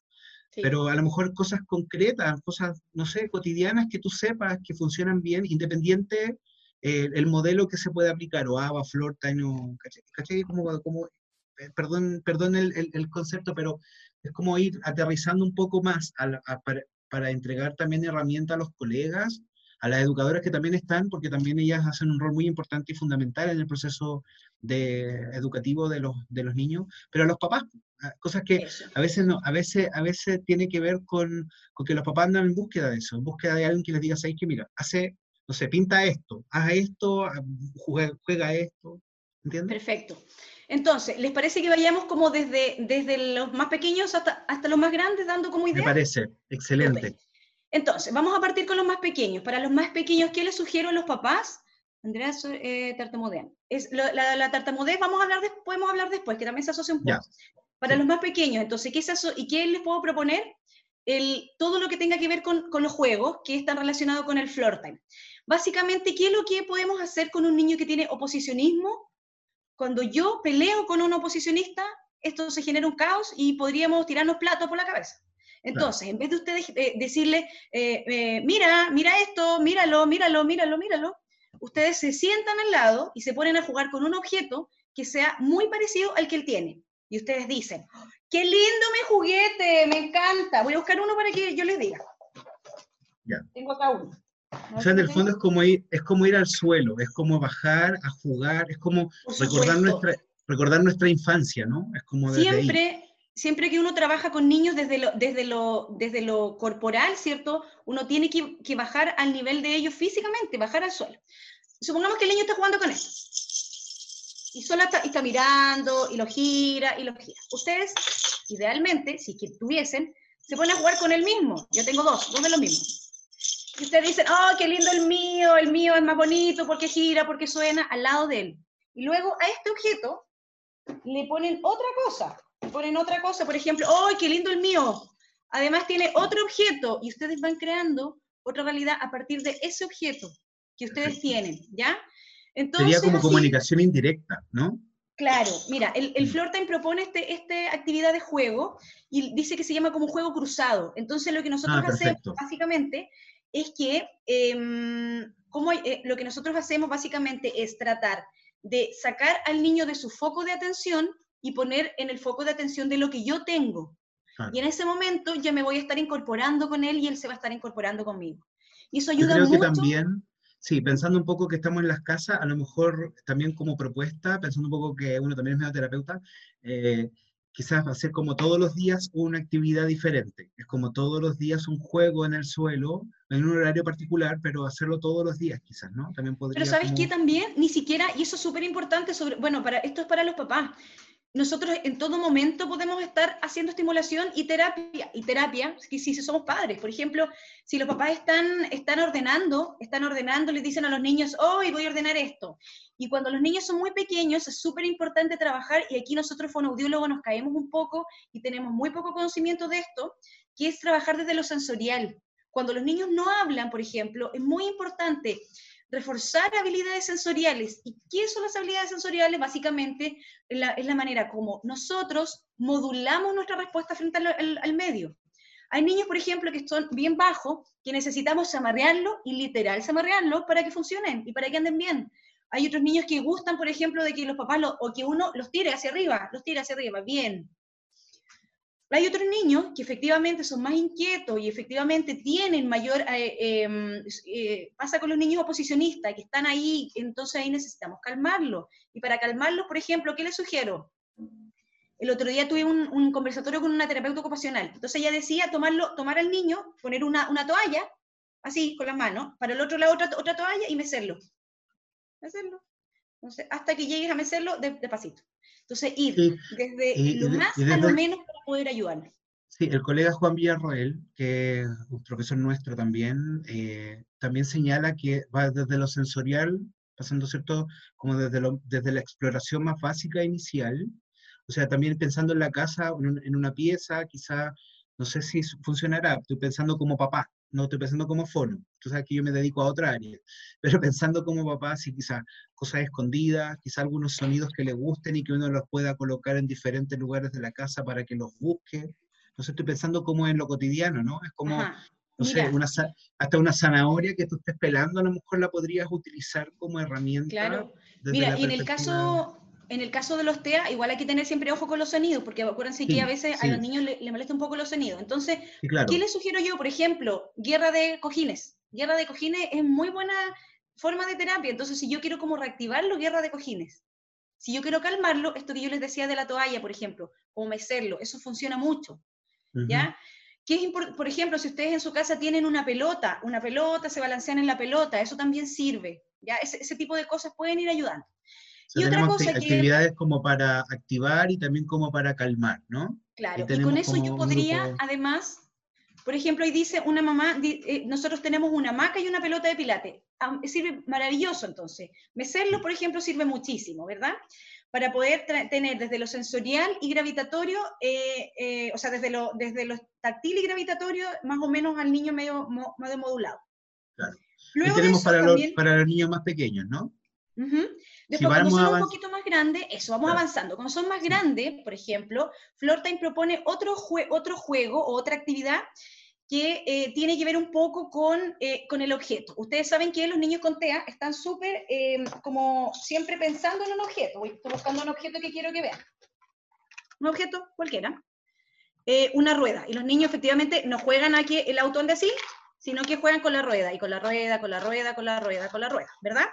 Pero a lo mejor cosas concretas, cosas, no sé, cotidianas que tú sepas que funcionan bien, independiente eh, el modelo que se puede aplicar, o ABA, Flor, Taino, ¿cachai? Como, como eh, perdón, perdón el, el, concepto, pero es como ir aterrizando un poco más para, entregar también herramientas a los colegas, a las educadoras que también están, porque también ellas hacen un rol muy importante y fundamental en el proceso de, educativo de los, de los niños, pero a los papás, cosas que a veces no, a veces, a veces tiene que ver con, con, que los papás andan en búsqueda de eso, en búsqueda de alguien que les diga, ¿sabes qué? Mira, hace, no sé, pinta esto, haz esto, juega, juega esto, ¿entiendes? Perfecto. Entonces, ¿les parece que vayamos como desde, desde los más pequeños hasta, hasta los más grandes, dando como idea? Me parece, excelente. Entonces, vamos a partir con los más pequeños. Para los más pequeños, ¿qué les sugiero a los papás? Andrea eh, tartamudean. Es, la, la, tartamudez vamos a hablar podemos hablar después, que también se asocia un poco. Para los más pequeños, entonces, ¿qué eso? ¿y qué les puedo proponer? El, todo lo que tenga que ver con, con, los juegos, que están relacionados con el floor time. Básicamente, ¿qué es lo que podemos hacer con un niño que tiene oposicionismo cuando yo peleo con un oposicionista, esto se genera un caos y podríamos tirarnos platos por la cabeza. Entonces, en vez de ustedes eh, decirle, eh, eh, mira, mira esto, míralo, míralo, míralo, míralo, ustedes se sientan al lado y se ponen a jugar con un objeto que sea muy parecido al que él tiene. Y ustedes dicen, qué lindo mi juguete, me encanta. Voy a buscar uno para que yo les diga. Ya. Tengo acá uno. O sea, en el fondo es como, ir, es como ir al suelo, es como bajar a jugar, es como recordar nuestra, recordar nuestra infancia, ¿no? Es como siempre, siempre que uno trabaja con niños desde lo, desde lo, desde lo corporal, ¿cierto? Uno tiene que, que bajar al nivel de ellos físicamente, bajar al suelo. Supongamos que el niño está jugando con esto. Y solo está, está mirando, y lo gira, y lo gira. Ustedes, idealmente, si que tuviesen, se ponen a jugar con el mismo. Yo tengo dos, dos de los mismos y ustedes dicen, oh, qué lindo el mío, el mío es más bonito porque gira, porque suena al lado de él. Y luego a este objeto le ponen otra cosa, le ponen otra cosa, por ejemplo, oh, qué lindo el mío. Además tiene otro objeto y ustedes van creando otra realidad a partir de ese objeto que ustedes tienen, ¿ya? Entonces, Sería como comunicación indirecta, ¿no? Claro, mira, el, el mm. Time propone este, esta actividad de juego y dice que se llama como juego cruzado. Entonces lo que nosotros ah, hacemos básicamente es que em, como, eh, lo que nosotros hacemos básicamente es tratar de sacar al niño de su foco de atención y poner en el foco de atención de lo que yo tengo. Y en ese momento ya me voy a estar incorporando con él y él se va a estar incorporando conmigo. Y eso ayuda yo creo Que también, sí, pensando un poco que estamos en las casas, a lo mejor también como propuesta, pensando un poco que uno también es medio terapeuta, eh, quizás va a ser como todos los días una actividad diferente. Es como todos los días un juego en el suelo, en un horario particular, pero hacerlo todos los días quizás, ¿no? También podría Pero ¿sabes qué también? Ni siquiera, y eso es súper importante, sobre, bueno, para, esto es para los papás, nosotros en todo momento podemos estar haciendo estimulación y terapia, y terapia, si, si somos padres, por ejemplo, si los papás están, están ordenando, están ordenando, les dicen a los niños, hoy voy a ordenar esto, y cuando los niños son muy pequeños es súper importante trabajar, y aquí nosotros fonoaudiólogos nos caemos un poco y tenemos muy poco conocimiento de esto, que es trabajar desde lo sensorial. cuando los niños no hablan, por ejemplo, es muy importante reforzar habilidades sensoriales. ¿Y qué son las habilidades sensoriales? Básicamente es la, manera como nosotros modulamos nuestra respuesta frente al, medio. Hay niños, por ejemplo, que son bien bajos, que necesitamos amarrearlo y literal amarrearlo para que funcionen y para que anden bien. Hay otros niños que gustan, por ejemplo, de que los papás o que uno los tire hacia arriba, los tire hacia arriba, bien. Hay otros niños que efectivamente son más inquietos y efectivamente tienen mayor, eh, em, eh, pasa con los niños oposicionistas que están ahí, entonces ahí necesitamos calmarlos. Y para calmarlos, por ejemplo, ¿qué les sugiero? El otro día tuve un, conversatorio con una terapeuta ocupacional. Entonces ella decía tomarlo, tomar al niño, poner una, toalla, así, con las manos, para el otro lado otra, otra toalla y mecerlo. Mecerlo. Entonces, hasta que llegues a mecerlo despacito. Entonces, ir desde lo más a lo menos poder ayudar. Sí, el colega Juan Villarroel, que es un profesor nuestro también, eh, también señala que va desde lo sensorial, pasando, ¿cierto?, como desde, lo, desde la exploración más básica inicial, o sea, también pensando en la casa, en, una pieza, quizá, no sé si funcionará, estoy pensando como papá, no estoy pensando como fono, tú sabes que yo me dedico a otra área, pero pensando como papá, sí, quizá cosas escondidas, quizá algunos sonidos que le gusten y que uno los pueda colocar en diferentes lugares de la casa para que los busque. No sé, estoy pensando como en lo cotidiano, ¿no? Es como, no sé, hasta una zanahoria que tú estés pelando, a lo mejor la podrías utilizar como herramienta. Claro. Mira, y en el caso, en el caso de los TEA, igual hay que tener siempre ojo con los sonidos, porque acuérdense que a veces a los niños le, le, molesta un poco los sonidos. Entonces, ¿qué les sugiero yo? Por ejemplo, guerra de cojines. Guerra de cojines es muy buena forma de terapia. Entonces, si yo quiero como reactivarlo, guerra de cojines. Si yo quiero calmarlo, esto que yo les decía de la toalla, por ejemplo, o mecerlo, eso funciona mucho. ¿Ya? ¿Qué es por ejemplo, si ustedes en su casa tienen una pelota, una pelota, se balancean en la pelota, eso también sirve. ¿ya? Ese, ese tipo de cosas pueden ir ayudando y otra cosa actividades como para activar y también como para calmar, ¿no? Claro, y, con eso yo podría, además, por ejemplo, ahí dice una mamá, eh, nosotros tenemos una hamaca y una pelota de pilate. sirve maravilloso entonces. Mecerlo, por ejemplo, sirve muchísimo, ¿verdad? Para poder tener desde lo sensorial y gravitatorio, eh, eh, o sea, desde lo, desde lo táctil y gravitatorio, más o menos al niño medio, medio modulado. Claro. Luego y tenemos para, los, para los niños más pequeños, ¿no? Después, cuando son un poquito más grandes, eso, vamos avanzando. Cuando son más grandes, por ejemplo, Flortime propone otro, otro juego o otra actividad que eh, tiene que ver un poco con, eh, con, el objeto. Ustedes saben que los niños con TEA están súper, eh, como siempre pensando en un objeto. estoy buscando un objeto que quiero que vean. Un objeto cualquiera. una rueda. Y los niños efectivamente no juegan a que el auto ande así, sino que juegan con la rueda, y con la rueda, con la rueda, con la rueda, con la rueda, ¿verdad?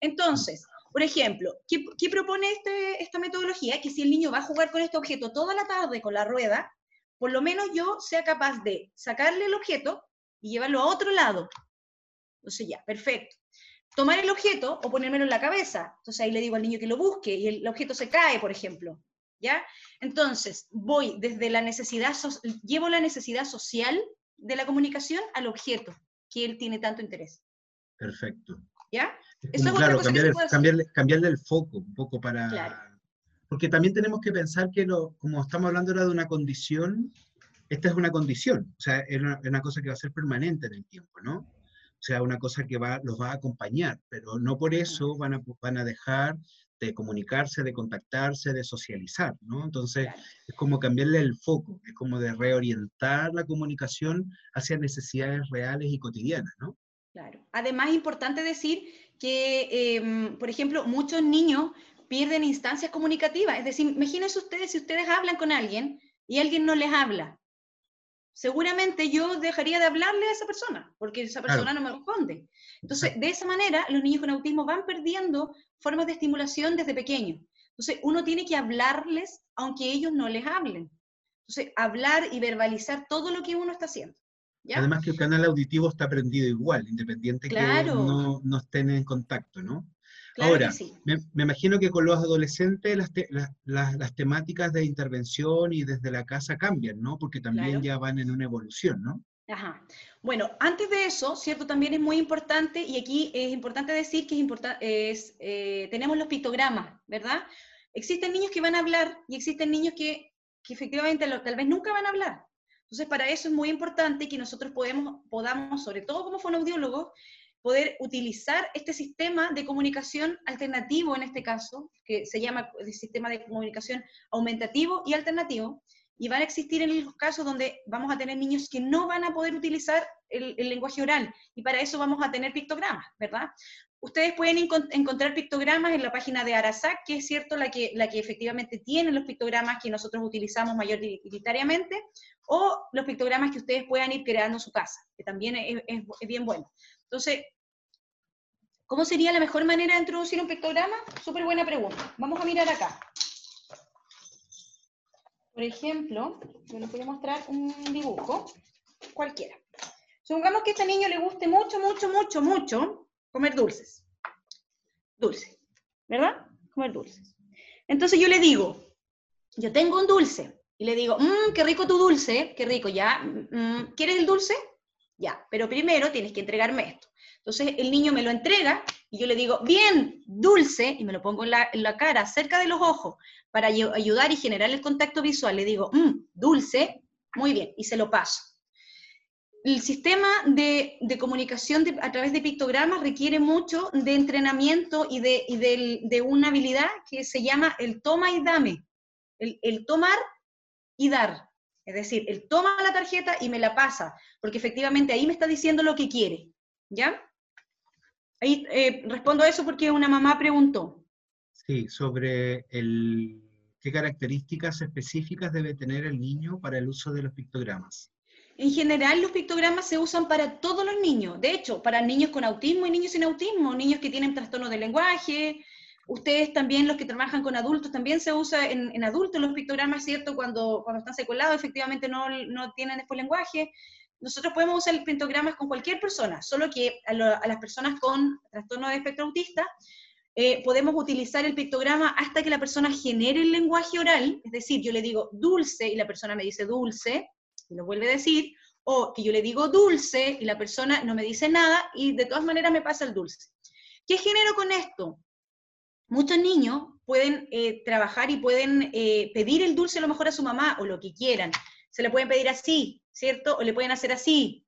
Entonces, por ejemplo, ¿qué, propone este, esta metodología? Que si el niño va a jugar con este objeto toda la tarde con la rueda, por lo menos yo sea capaz de sacarle el objeto y llevarlo a otro lado. Entonces ya, perfecto. Tomar el objeto o ponérmelo en la cabeza. Entonces ahí le digo al niño que lo busque y el objeto se cae, por ejemplo. ¿Ya? Entonces, voy desde la necesidad, llevo la necesidad social de la comunicación al objeto que él tiene tanto interés. Perfecto. ¿Ya? Eso es claro, cambiarle, el foco un poco para... Porque también tenemos que pensar que, lo, como estamos hablando ahora de una condición, esta es una condición, o sea, es una, cosa que va a ser permanente en el tiempo, ¿no? O sea, una cosa que va, los va a acompañar, pero no por eso van a, van a dejar de comunicarse, de contactarse, de socializar, ¿no? Entonces, es como cambiarle el foco, es como de reorientar la comunicación hacia necesidades reales y cotidianas, ¿no? Claro. Además, es importante decir que, em, por ejemplo, muchos niños pierden instancias comunicativas. Es decir, imagínense ustedes si ustedes hablan con alguien y alguien no les habla. Seguramente yo dejaría de hablarle a esa persona, porque esa persona no me responde. Entonces, de esa manera, los niños con autismo van perdiendo formas de estimulación desde pequeños. Entonces, uno tiene que hablarles aunque ellos no les hablen. Entonces, hablar y verbalizar todo lo que uno está haciendo. Además que el canal auditivo está prendido igual, independiente que no, no, estén en contacto, ¿no? Ahora, me, imagino que con los adolescentes las, las, las, temáticas de intervención y desde la casa cambian, ¿no? Porque también ya van en una evolución, ¿no? Ajá. Bueno, antes de eso, ¿cierto? También es muy importante, y aquí es importante decir que es, es eh, tenemos los pictogramas, ¿verdad? Existen niños que van a hablar y existen niños que, que efectivamente tal vez nunca van a hablar. Entonces, para eso es muy importante que nosotros podamos, sobre todo como fonoaudiólogos, poder utilizar este sistema de comunicación alternativo en este caso, que se llama el sistema de comunicación aumentativo y alternativo, y van a existir en los casos donde vamos a tener niños que no van a poder utilizar el, lenguaje oral, y para eso vamos a tener pictogramas, ¿verdad? Ustedes pueden encontrar pictogramas en la página de Arasac, que es cierto la que, la que efectivamente tiene los pictogramas que nosotros utilizamos mayoritariamente, o los pictogramas que ustedes puedan ir creando en su casa, que también es, es bien bueno. Entonces, ¿cómo sería la mejor manera de introducir un pictograma? Súper buena pregunta. Vamos a mirar acá. Por ejemplo, yo les voy a mostrar un dibujo, cualquiera. Supongamos que a este niño le guste mucho, mucho, mucho, mucho comer dulces. Dulce, ¿verdad? Comer dulces. Entonces yo le digo, yo tengo un dulce, y le digo, mmm, qué rico tu dulce, qué rico, ya, mm, ¿quieres el dulce? Ya, pero primero tienes que entregarme esto. Entonces el niño me lo entrega y yo le digo, bien, dulce, y me lo pongo en la, cara, cerca de los ojos, para ayudar y generar el contacto visual. Le digo, mmm, dulce, muy bien, y se lo paso. El sistema de, comunicación a través de pictogramas requiere mucho de entrenamiento y, de, una habilidad que se llama el toma y dame, el, el tomar y dar. Es decir, él toma la tarjeta y me la pasa, porque efectivamente ahí me está diciendo lo que quiere. ¿Ya? Ahí eh, respondo a eso porque una mamá preguntó. Sí, sobre el, qué características específicas debe tener el niño para el uso de los pictogramas. En general, los pictogramas se usan para todos los niños. De hecho, para niños con autismo y niños sin autismo, niños que tienen trastorno de lenguaje. Ustedes también, los que trabajan con adultos, también se usa en, adultos los pictogramas, ¿cierto? Cuando, cuando están seculados, efectivamente no, no tienen después lenguaje nosotros podemos usar el con cualquier persona, solo que a, las personas con trastorno de espectro autista eh, podemos utilizar el pictograma hasta que la persona genere el lenguaje oral, es decir, yo le digo dulce y la persona me dice dulce, y lo vuelve a decir, o que yo le digo dulce y la persona no me dice nada y de todas maneras me pasa el dulce. ¿Qué genero con esto? Muchos niños pueden eh, trabajar y pueden eh, pedir el dulce a lo mejor a su mamá o lo que quieran. Se le pueden pedir así, ¿cierto? O le pueden hacer así.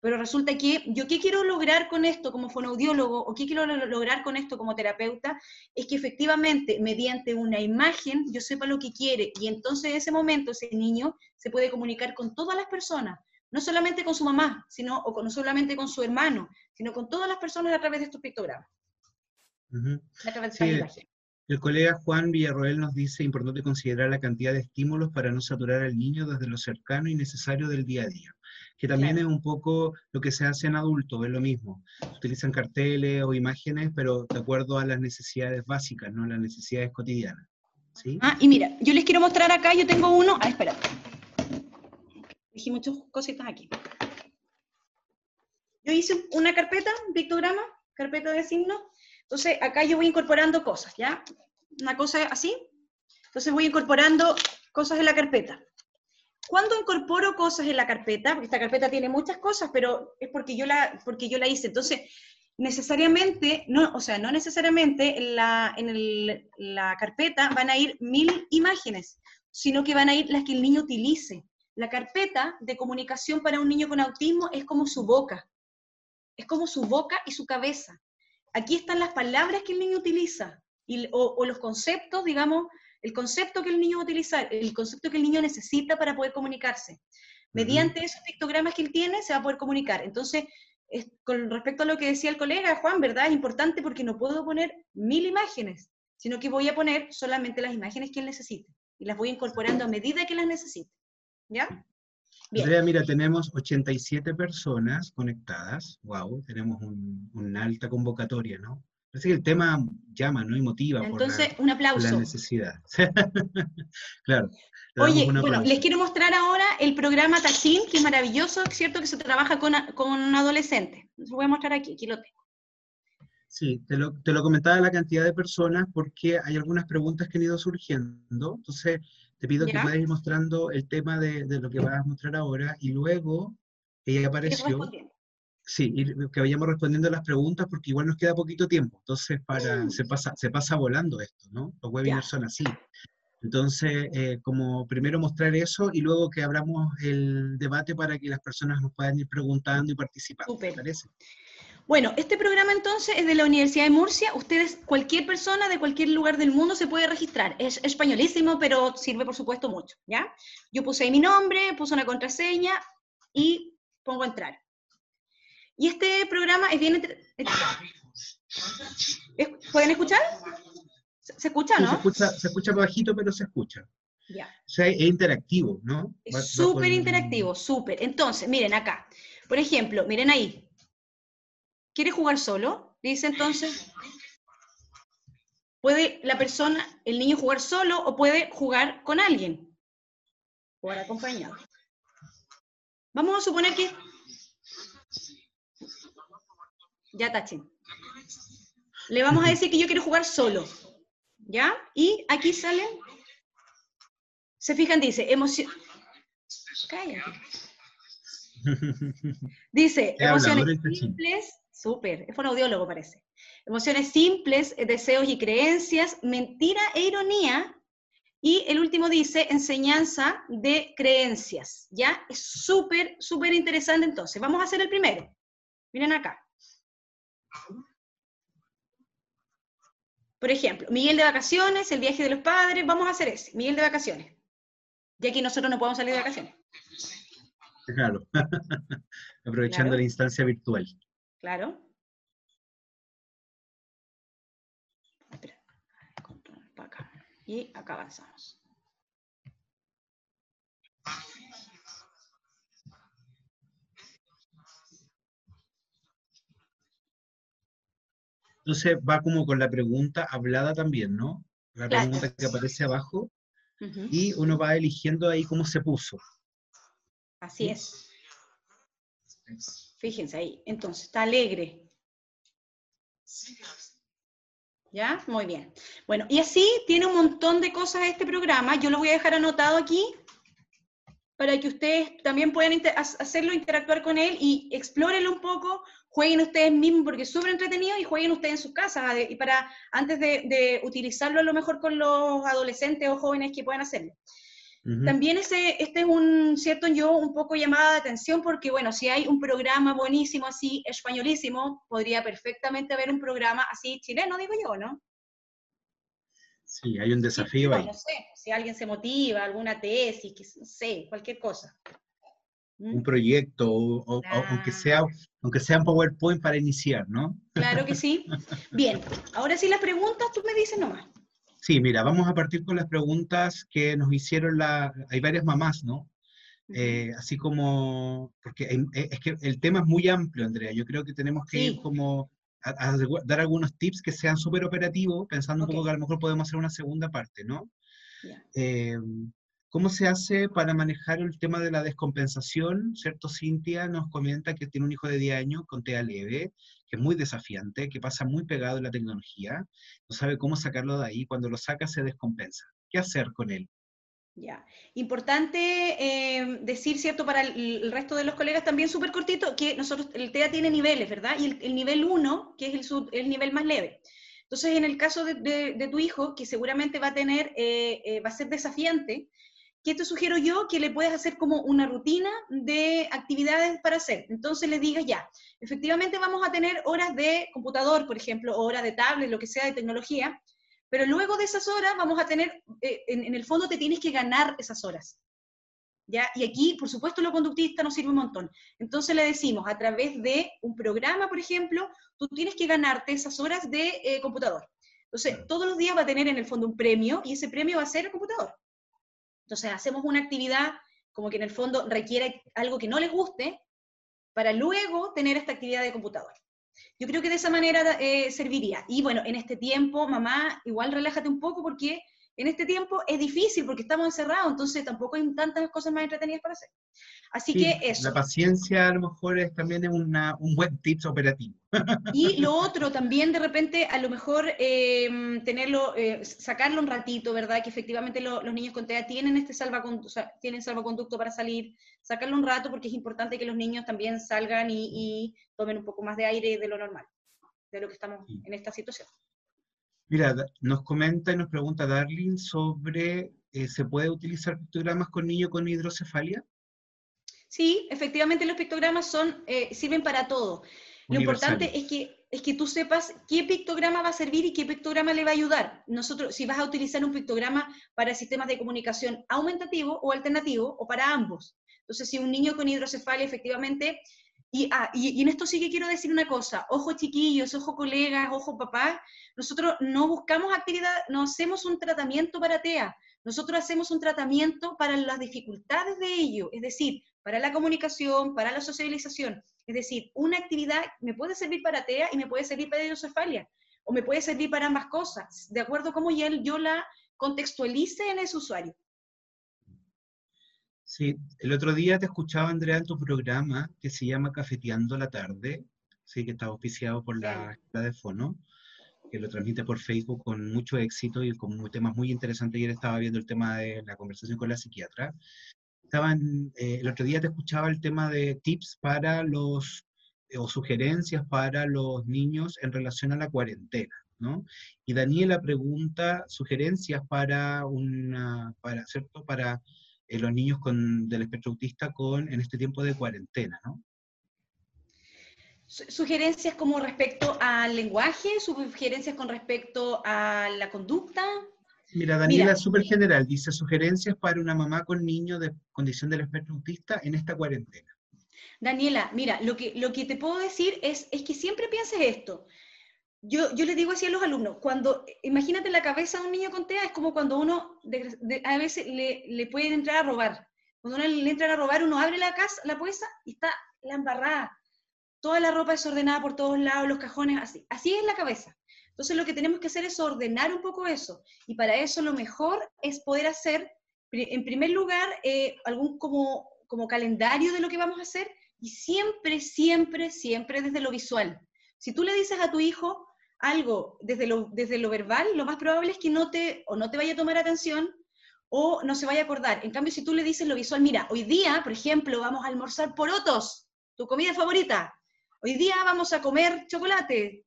Pero resulta que yo qué quiero lograr con esto como fonoaudiólogo o qué quiero lograr con esto como terapeuta es que efectivamente mediante una imagen yo sepa lo que quiere y entonces en ese momento ese niño se puede comunicar con todas las personas, no solamente con su mamá, sino o no solamente con su hermano, sino con todas las personas a través de estos pictogramas. a través de imagen. El colega Juan Villarroel nos dice, importante considerar la cantidad de estímulos para no saturar al niño desde lo cercano y necesario del día a día, que también es un poco lo que se hace en adultos, es lo mismo. Utilizan carteles o imágenes, pero de acuerdo a las necesidades básicas, no las necesidades cotidianas. ¿sí? Ah, y mira, yo les quiero mostrar acá, yo tengo uno, ah, espera. Dije muchas cositas aquí. Yo hice una carpeta, un pictograma, carpeta de signos, entonces, acá yo voy incorporando cosas, ¿ya? Una cosa así. Entonces voy incorporando cosas en la carpeta. ¿Cuándo incorporo cosas en la carpeta? Porque esta carpeta tiene muchas cosas, pero es porque yo la, porque yo la hice. Entonces, necesariamente, no, o sea, no necesariamente en, la, en la carpeta van a ir mil imágenes, sino que van a ir las que el niño utilice. La carpeta de comunicación para un niño con autismo es como su boca, es como su boca y su cabeza aquí están las palabras que el niño utiliza o, los conceptos, digamos, el concepto que el niño va a utilizar, el concepto que el niño necesita para poder comunicarse. Mediante esos pictogramas que él tiene, se va a poder comunicar. Entonces, con respecto a lo que decía el colega Juan, ¿verdad? Es importante porque no puedo poner mil imágenes, sino que voy a poner solamente las imágenes que él necesite y las voy incorporando a medida que las necesite. ¿Ya? Andrea, mira, tenemos 87 personas conectadas. Wow, tenemos una alta convocatoria, ¿no? Parece que el tema llama, ¿no? Y motiva. Entonces, un aplauso. la necesidad. claro. Oye, bueno, les quiero mostrar ahora el programa Taxín, que es maravilloso, es cierto que se trabaja con, con adolescentes. Lo voy a mostrar aquí, aquí lo tengo. Sí, te lo, te lo comentaba la cantidad de personas porque hay algunas preguntas que han ido surgiendo. Entonces, te pido que puedas ir mostrando el tema de, de, lo que vas a mostrar ahora y luego ella apareció. Sí, que vayamos respondiendo a las preguntas porque igual nos queda poquito tiempo. Entonces, para, mm. se, pasa, se pasa volando esto, ¿no? Los webinars son así. Entonces, eh, como primero mostrar eso y luego que abramos el debate para que las personas nos puedan ir preguntando y participando. ¿te parece? Bueno, este programa entonces es de la Universidad de Murcia. Ustedes, cualquier persona de cualquier lugar del mundo se puede registrar. Es españolísimo, pero sirve por supuesto mucho, ¿ya? Yo puse ahí mi nombre, puse una contraseña y pongo entrar. Y este programa es bien... ¿Pueden escuchar? ¿Se, escucha, no? se, escucha, se escucha bajito, pero se escucha. Ya. O sea, es interactivo, ¿no? Es súper interactivo, súper. Entonces, miren acá. Por ejemplo, miren ahí. ¿Quiere jugar solo? Dice entonces. ¿Puede la persona, el niño jugar solo o puede jugar con alguien? Jugar acompañado. Vamos a suponer que... Ya, Tachi. Le vamos a decir que yo quiero jugar solo. ¿Ya? Y aquí sale... Se fijan, dice, emoción... Cállate. Dice, emociones simples Súper, es un audiólogo parece. Emociones simples, eh, deseos y creencias, mentira e ironía. Y el último dice enseñanza de creencias. ¿Ya? Es súper, súper interesante entonces. Vamos a hacer el primero. Miren acá. Por ejemplo, Miguel de vacaciones, el viaje de los padres, vamos a hacer ese, Miguel de vacaciones. Ya que nosotros no podemos salir de vacaciones. Claro, aprovechando la instancia virtual. Claro. Y acá avanzamos. Entonces va como con la pregunta hablada también, ¿no? La pregunta que aparece abajo. Y uno va eligiendo ahí cómo se puso. Así es. Fíjense ahí. Entonces, está alegre. ¿Ya? Muy bien. Bueno, y así tiene un montón de cosas este programa. Yo lo voy a dejar anotado aquí para que ustedes también puedan hacerlo, interactuar con él y explórenlo un poco, jueguen ustedes mismos porque es súper entretenido y jueguen ustedes en sus casas y para antes de, de, utilizarlo a lo mejor con los adolescentes o jóvenes que puedan hacerlo. También ese, este es un, cierto, yo un poco llamada de atención porque, bueno, si hay un programa buenísimo así, españolísimo, podría perfectamente haber un programa así chileno, digo yo, ¿no? Sí, hay un desafío ahí. No sé, si alguien se motiva, alguna tesis, que, no sé, cualquier cosa. ¿Mm? Un proyecto, o, aunque, sea, aunque sea un PowerPoint para iniciar, ¿no? Claro que sí. Bien, ahora sí las preguntas, tú me dices nomás. Sí, mira, vamos a partir con las preguntas que nos hicieron la, hay varias mamás, ¿no? Eh, así como, porque eh, es que el tema es muy amplio, Andrea, yo creo que tenemos que ir como a, dar algunos tips que sean súper operativos, pensando un poco que a lo mejor podemos hacer una segunda parte, ¿no? Em, ¿Cómo se hace para manejar el tema de la descompensación? ¿Cierto? Cintia nos comenta que tiene un hijo de 10 años con TEA leve, que es muy desafiante, que pasa muy pegado en la tecnología, no sabe cómo sacarlo de ahí, cuando lo saca se descompensa. ¿Qué hacer con él? Ya, importante eh, decir, ¿cierto? Para el, resto de los colegas también súper cortito, que nosotros, el TEA tiene niveles, ¿verdad? Y el, nivel 1, que es el, el, nivel más leve. Entonces, en el caso de, tu hijo, que seguramente va a tener, eh, eh, va a ser desafiante, ¿qué te sugiero yo? Que le puedes hacer como una rutina de actividades para hacer. Entonces le digas ya, efectivamente vamos a tener horas de computador, por ejemplo, horas de tablet, lo que sea de tecnología, pero luego de esas horas vamos a tener, eh, en, el fondo te tienes que ganar esas horas. ¿Ya? Y aquí, por supuesto, lo conductista nos sirve un montón. Entonces le decimos, a través de un programa, por ejemplo, tú tienes que ganarte esas horas de eh, computador. Entonces, todos los días va a tener en el fondo un premio y ese premio va a ser el computador. Entonces hacemos una actividad como que en el fondo requiere algo que no les guste para luego tener esta actividad de computador. Yo creo que de esa manera eh, serviría. Y bueno, en este tiempo, mamá, igual relájate un poco porque en este tiempo es difícil porque estamos encerrados, entonces tampoco hay tantas cosas más entretenidas para hacer. Así que eso. La paciencia a lo mejor es, también es un buen tips operativo. Y lo otro también de repente a lo mejor em, tenerlo, eh, sacarlo un ratito, ¿verdad? Que efectivamente los niños con TEA tienen este salvaconducto, tienen salvaconducto para salir, sacarlo un rato porque es importante que los niños también salgan y, y tomen un poco más de aire de lo normal, de lo que estamos en esta situación. Mira, nos comenta y nos pregunta Darling sobre, eh, ¿se puede utilizar pictogramas con niños con hidrocefalia? Sí, efectivamente los pictogramas son, eh, sirven para todo. Lo importante es que, es que tú sepas qué pictograma va a servir y qué pictograma le va a ayudar. Nosotros, si vas a utilizar un pictograma para sistemas de comunicación aumentativo o alternativo, o para ambos. Entonces, si un niño con hidrocefalia efectivamente Ah, y, en esto sí que quiero decir una cosa, ojo chiquillos, ojo colegas, ojo papás, nosotros no buscamos actividad, no hacemos un tratamiento para TEA, nosotros hacemos un tratamiento para las dificultades de ello, es decir, para la comunicación, para la socialización. Es decir, una actividad me puede servir para TEA y me puede servir para hidrocefalia, o me puede servir para ambas cosas, de acuerdo a cómo yo la contextualice en ese usuario. Sí, el otro día te escuchaba, Andrea, en tu programa que se llama Cafeteando la Tarde, sí, que está auspiciado por la escuela de Fono, que lo transmite por Facebook con mucho éxito y con temas muy interesantes. Ayer estaba viendo el tema de la conversación con la psiquiatra. Estaban, eh, el otro día te escuchaba el tema de tips para los, o sugerencias para los niños en relación a la cuarentena. ¿no? Y Daniela pregunta sugerencias para una, para, ¿cierto? Para en los niños con, del espectro autista con, en este tiempo de cuarentena, ¿no? Sugerencias como respecto al lenguaje, sugerencias con respecto a la conducta. Mira, Daniela súper general, dice sugerencias para una mamá con niño de condición del espectro autista en esta cuarentena. Daniela, mira, lo que, lo que te puedo decir es, es que siempre pienses esto yo, yo le digo así a los alumnos, cuando, imagínate la cabeza de un niño con TEA, es como cuando uno a veces le, pueden entrar a robar. Cuando uno le entra a robar, uno abre la casa, la puesta y está la embarrada. Toda la ropa desordenada por todos lados, los cajones, así. Así es la cabeza. Entonces lo que tenemos que hacer es ordenar un poco eso. Y para eso lo mejor es poder hacer, en primer lugar, eh, algún como, como calendario de lo que vamos a hacer y siempre, siempre, siempre desde lo visual. Si tú le dices a tu hijo, algo desde lo, desde lo verbal, lo más probable es que no te, o no te vaya a tomar atención o no se vaya a acordar. En cambio, si tú le dices lo visual, mira, hoy día, por ejemplo, vamos a almorzar porotos, tu comida favorita. Hoy día vamos a comer chocolate.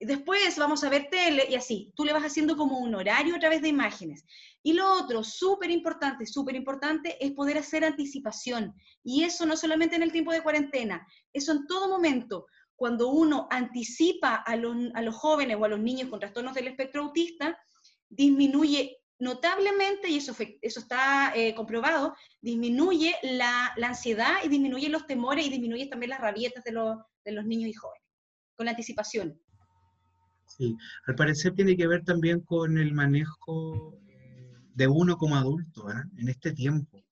Después vamos a ver tele y así. Tú le vas haciendo como un horario a través de imágenes. Y lo otro, súper importante, súper importante, es poder hacer anticipación. Y eso no solamente en el tiempo de cuarentena, eso en todo momento cuando uno anticipa a los, jóvenes o a los niños con trastornos del espectro autista, disminuye notablemente, y eso, eso está eh, comprobado, disminuye la, ansiedad y disminuye los temores y disminuye también las rabietas de los, niños y jóvenes, con la anticipación. Sí, al parecer tiene que ver también con el manejo de uno como adulto ¿eh? en este tiempo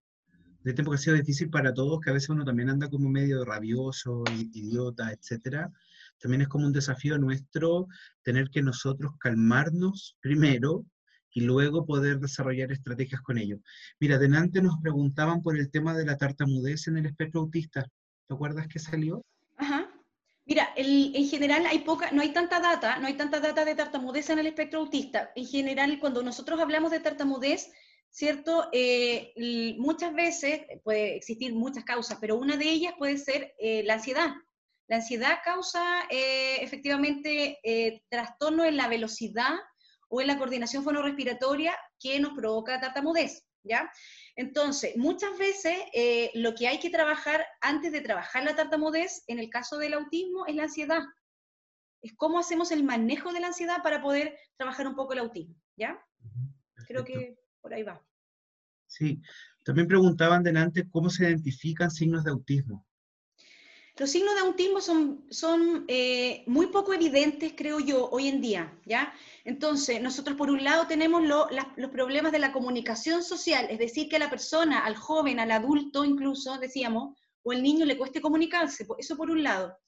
de tiempo que ha sido difícil para todos, que a veces uno también anda como medio rabioso, idiota, etcétera, también es como un desafío nuestro tener que nosotros calmarnos primero y luego poder desarrollar estrategias con ello. Mira, delante nos preguntaban por el tema de la tartamudez en el espectro autista. ¿Te acuerdas que salió? Ajá. Mira, en general hay poca, no hay tanta data, no hay tanta data de tartamudez en el espectro autista. En general, cuando nosotros hablamos de tartamudez, ¿cierto? Eh, muchas veces puede existir muchas causas, pero una de ellas puede ser eh, la ansiedad. La ansiedad causa eh, efectivamente trastorno en la velocidad o en la coordinación fonorrespiratoria que nos provoca tartamudez, ¿ya? Entonces, muchas veces lo que hay que trabajar antes de trabajar la tartamudez, en el caso del autismo, es la ansiedad. Es cómo hacemos el manejo de la ansiedad para poder trabajar un poco el autismo, ¿ya? Creo que por ahí va. Sí, también preguntaban delante cómo se identifican signos de autismo. Los signos de autismo son, son eh, muy poco evidentes, creo yo, hoy en día, ¿ya? Entonces, nosotros por un lado tenemos los problemas de la comunicación social, es decir, que a la persona, al joven, al adulto incluso, decíamos, o al niño le cueste comunicarse, eso por un lado.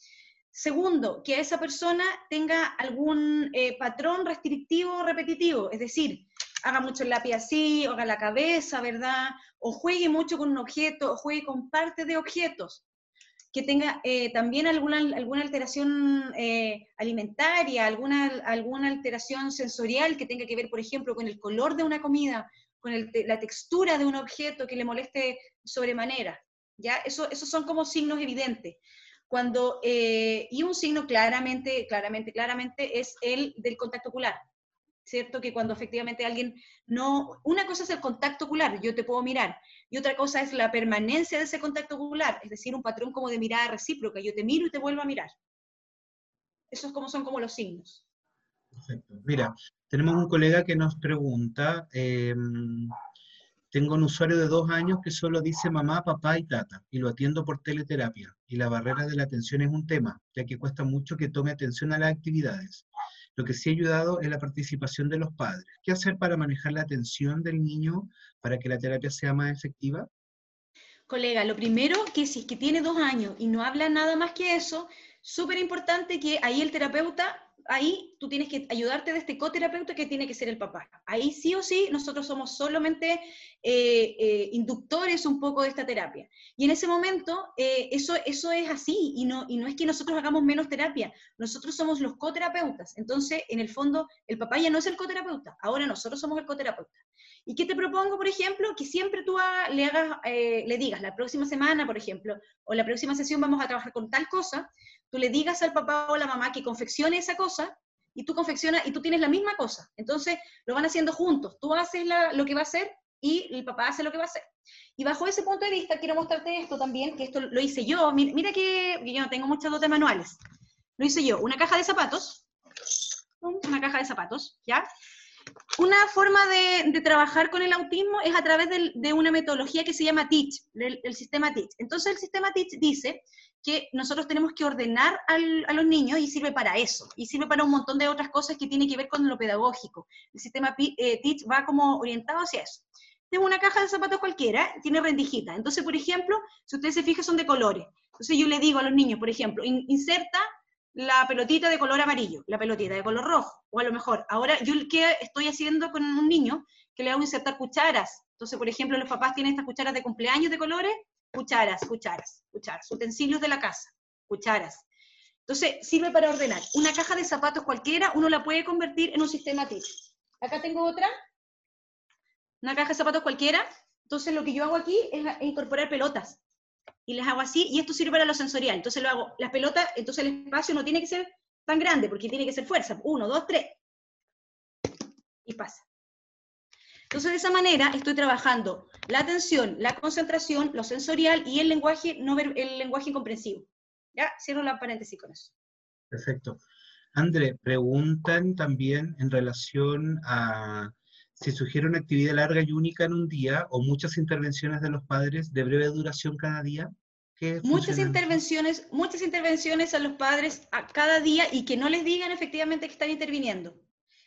Segundo, que a esa persona tenga algún eh, patrón restrictivo o repetitivo, es decir, haga mucho el lápiz así, o haga la cabeza, ¿verdad? O juegue mucho con un objeto, o juegue con parte de objetos. Que tenga eh, también alguna, alguna alteración eh, alimentaria, alguna, alguna alteración sensorial que tenga que ver, por ejemplo, con el color de una comida, con la textura de un objeto que le moleste sobremanera. ¿ya? Eso, esos son como signos evidentes. Cuando, eh, y un signo claramente, claramente, claramente es el del contacto ocular. ¿Cierto? Que cuando efectivamente alguien no... Una cosa es el contacto ocular, yo te puedo mirar, y otra cosa es la permanencia de ese contacto ocular, es decir, un patrón como de mirada recíproca, yo te miro y te vuelvo a mirar. Esos como son como los signos. Perfecto. Mira, tenemos un colega que nos pregunta, em, tengo un usuario de dos años que solo dice mamá, papá y tata, y lo atiendo por teleterapia, y la barrera de la atención es un tema, ya que cuesta mucho que tome atención a las actividades. Lo que sí ha ayudado es la participación de los padres. ¿Qué hacer para manejar la atención del niño para que la terapia sea más efectiva? Colega, lo primero que si es que tiene dos años y no habla nada más que eso, súper importante que ahí el terapeuta ahí tú tienes que ayudarte de este coterapeuta que tiene que ser el papá. Ahí sí o sí nosotros somos solamente eh, eh, inductores un poco de esta terapia. Y en ese momento eh, eso, eso es así y no, y no es que nosotros hagamos menos terapia, nosotros somos los coterapeutas. Entonces, en el fondo, el papá ya no es el coterapeuta, ahora nosotros somos el coterapeuta. ¿Y qué te propongo, por ejemplo? Que siempre tú le, hagas, le digas, la próxima semana, por ejemplo, o la próxima sesión vamos a trabajar con tal cosa, tú le digas al papá o a la mamá que confeccione esa cosa y tú confeccionas y tú tienes la misma cosa. Entonces lo van haciendo juntos. Tú haces lo que va a hacer y el papá hace lo que va a hacer. Y bajo ese punto de vista quiero mostrarte esto también, que esto lo hice yo. Mira, que, yo no tengo muchas dotes manuales. Lo hice yo. Una caja de zapatos. Una caja de zapatos, ¿ya? Una forma de, trabajar con el autismo es a través de, una metodología que se llama TEACH, el, sistema TEACH. Entonces el sistema TEACH dice que nosotros tenemos que ordenar a los niños y sirve para eso, y sirve para un montón de otras cosas que tienen que ver con lo pedagógico. El sistema eh, Teach va como orientado hacia eso. Tengo una caja de zapatos cualquiera, tiene rendijita. Entonces, por ejemplo, si ustedes se fijan, son de colores. Entonces yo le digo a los niños, por ejemplo, inserta la pelotita de color amarillo, la pelotita de color rojo, o a lo mejor, ahora yo qué estoy haciendo con un niño que le hago insertar cucharas. Entonces, por ejemplo, los papás tienen estas cucharas de cumpleaños de colores, cucharas, cucharas, cucharas, utensilios de la casa, cucharas. Entonces, sirve para ordenar. Una caja de zapatos cualquiera, uno la puede convertir en un sistema tipo. Acá tengo otra, una caja de zapatos cualquiera. Entonces, lo que yo hago aquí es incorporar pelotas. Y les hago así, y esto sirve para lo sensorial. Entonces, lo hago, las pelotas, entonces el espacio no tiene que ser tan grande, porque tiene que ser fuerza. Uno, dos, tres. Y pasa. Entonces, de esa manera estoy trabajando la atención, la concentración, lo sensorial y el lenguaje, no el lenguaje incomprensivo. Ya, cierro la paréntesis con eso. Perfecto. André, preguntan también en relación a si sugiere una actividad larga y única en un día o muchas intervenciones de los padres de breve duración cada día. Muchas intervenciones, muchas intervenciones a los padres a cada día y que no les digan efectivamente que están interviniendo.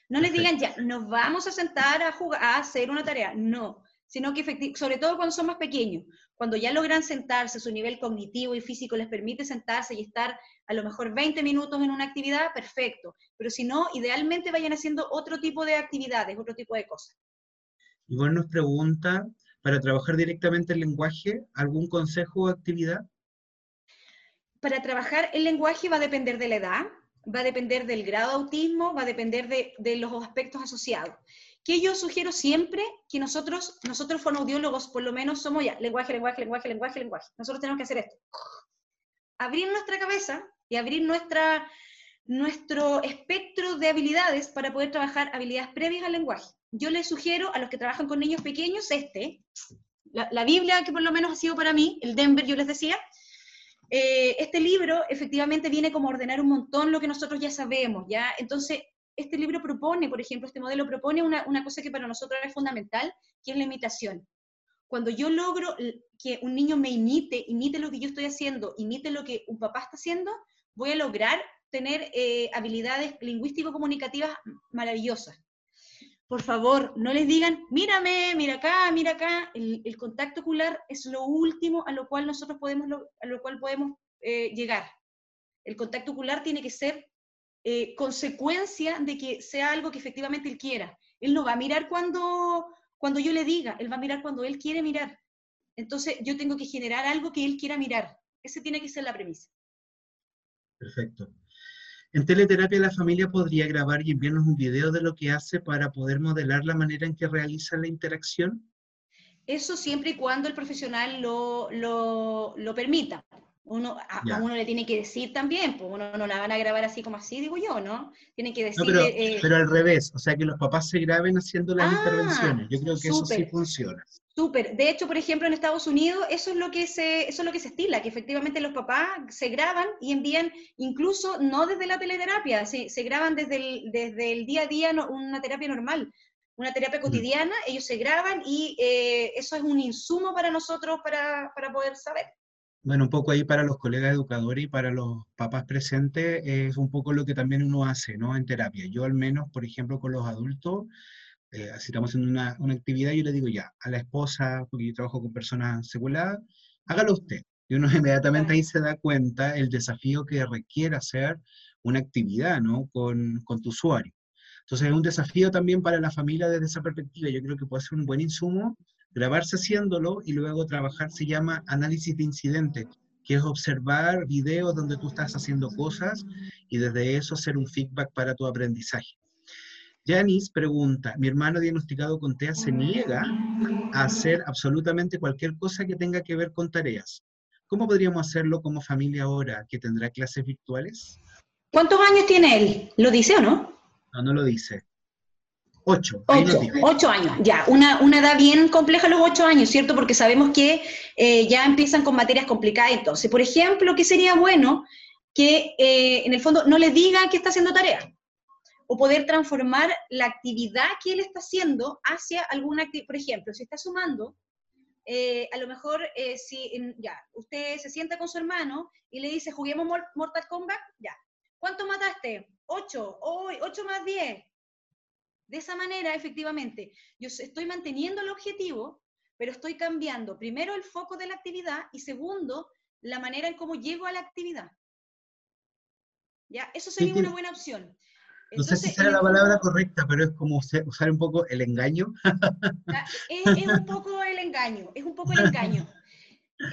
No les digan ya, nos vamos a sentar a jugar, a hacer una tarea. No, sino que sobre todo cuando son más pequeños, cuando ya logran sentarse, su nivel cognitivo y físico les permite sentarse y estar a lo mejor 20 minutos en una actividad, perfecto. Pero si no, idealmente vayan haciendo otro tipo de actividades, otro tipo de cosas. Igual nos pregunta, para trabajar directamente el lenguaje, ¿algún consejo o actividad? Para trabajar el lenguaje va a depender de la edad, va a depender del grado de autismo, va a depender de, los aspectos asociados. Que yo sugiero siempre que nosotros, nosotros fonoaudiólogos, por lo menos somos ya lenguaje, lenguaje, lenguaje, lenguaje, lenguaje. Nosotros tenemos que hacer esto. Abrir nuestra cabeza y abrir nuestra, nuestro espectro de habilidades para poder trabajar habilidades previas al lenguaje. Yo les sugiero a los que trabajan con niños pequeños este, la, la Biblia que por lo menos ha sido para mí, el Denver, yo les decía, eh, este libro efectivamente viene como a ordenar un montón lo que nosotros ya sabemos, ¿ya? Entonces, este libro propone, por ejemplo, este modelo propone una, cosa que para nosotros es fundamental, que es la imitación. Cuando yo logro que un niño me imite, imite lo que yo estoy haciendo, imite lo que un papá está haciendo, voy a lograr tener eh, habilidades lingüístico-comunicativas maravillosas por favor, no les digan, mírame, mira acá, mira acá. El, contacto ocular es lo último a lo cual nosotros podemos, a lo cual podemos eh, llegar. El contacto ocular tiene que ser eh, consecuencia de que sea algo que efectivamente él quiera. Él no va a mirar cuando, cuando yo le diga, él va a mirar cuando él quiere mirar. Entonces yo tengo que generar algo que él quiera mirar. Esa tiene que ser la premisa. Perfecto. En teleterapia la familia podría grabar y enviarnos un video de lo que hace para poder modelar la manera en que realiza la interacción. Eso siempre y cuando el profesional lo, lo, lo permita. Uno, a, uno le tiene que decir también, pues uno no la van a grabar así como así, digo yo, ¿no? Tienen que decir... pero, eh, pero, al revés, o sea, que los papás se graben haciendo las ah, intervenciones. Yo creo que eso sí funciona. Súper. De hecho, por ejemplo, en Estados Unidos eso es lo que se, eso es lo que se estila, que efectivamente los papás se graban y envían, incluso no desde la teleterapia, se, se graban desde el, desde el día a día una terapia normal, una terapia cotidiana, ellos se graban y eh, eso es un insumo para nosotros para, para poder saber. Bueno, un poco ahí para los colegas educadores y para los papás presentes es un poco lo que también uno hace, ¿no? En terapia. Yo al menos, por ejemplo, con los adultos, eh, si estamos haciendo una, una, actividad, yo le digo ya, a la esposa, porque yo trabajo con personas seguladas, hágalo usted. Y uno inmediatamente ahí se da cuenta el desafío que requiere hacer una actividad, ¿no? Con, con tu usuario. Entonces es un desafío también para la familia desde esa perspectiva. Yo creo que puede ser un buen insumo grabarse haciéndolo y luego trabajar, se llama análisis de incidente, que es observar videos donde tú estás haciendo cosas y desde eso hacer un feedback para tu aprendizaje. Janice pregunta, mi hermano diagnosticado con TEA se niega a hacer absolutamente cualquier cosa que tenga que ver con tareas. ¿Cómo podríamos hacerlo como familia ahora que tendrá clases virtuales? ¿Cuántos años tiene él? ¿Lo dice o no? No, no lo dice. Ocho. Ocho, años, ya. Una, una, edad bien compleja los ocho años, ¿cierto? Porque sabemos que eh, ya empiezan con materias complicadas. Entonces, por ejemplo, ¿qué sería bueno? Que eh, en el fondo no le diga que está haciendo tarea o poder transformar la actividad que él está haciendo hacia alguna actividad. Por ejemplo, si está sumando, eh, a lo mejor eh, si ya, usted se sienta con su hermano y le dice, juguemos Mortal Kombat, ya. ¿Cuánto mataste? Ocho, hoy, ocho más diez. De esa manera, efectivamente, yo estoy manteniendo el objetivo, pero estoy cambiando primero el foco de la actividad y segundo, la manera en cómo llego a la actividad. ¿Ya? Eso sería una buena opción. No sé si será la palabra correcta, pero es como usar un poco el engaño. Es, un poco el engaño, es un poco el engaño.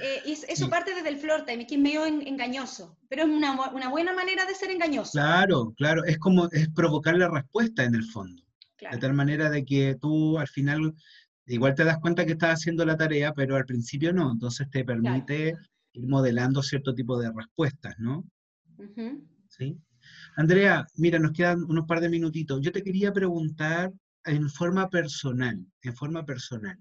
Eh, eso parte desde el floor time, que es medio engañoso, pero es una, buena manera de ser engañoso. Claro, claro, es como es provocar la respuesta en el fondo. De tal manera de que tú al final igual te das cuenta que estás haciendo la tarea, pero al principio no, entonces te permite ir modelando cierto tipo de respuestas, ¿no? ¿Sí? Andrea, mira, nos quedan unos par de minutitos. Yo te quería preguntar en forma personal, en forma personal,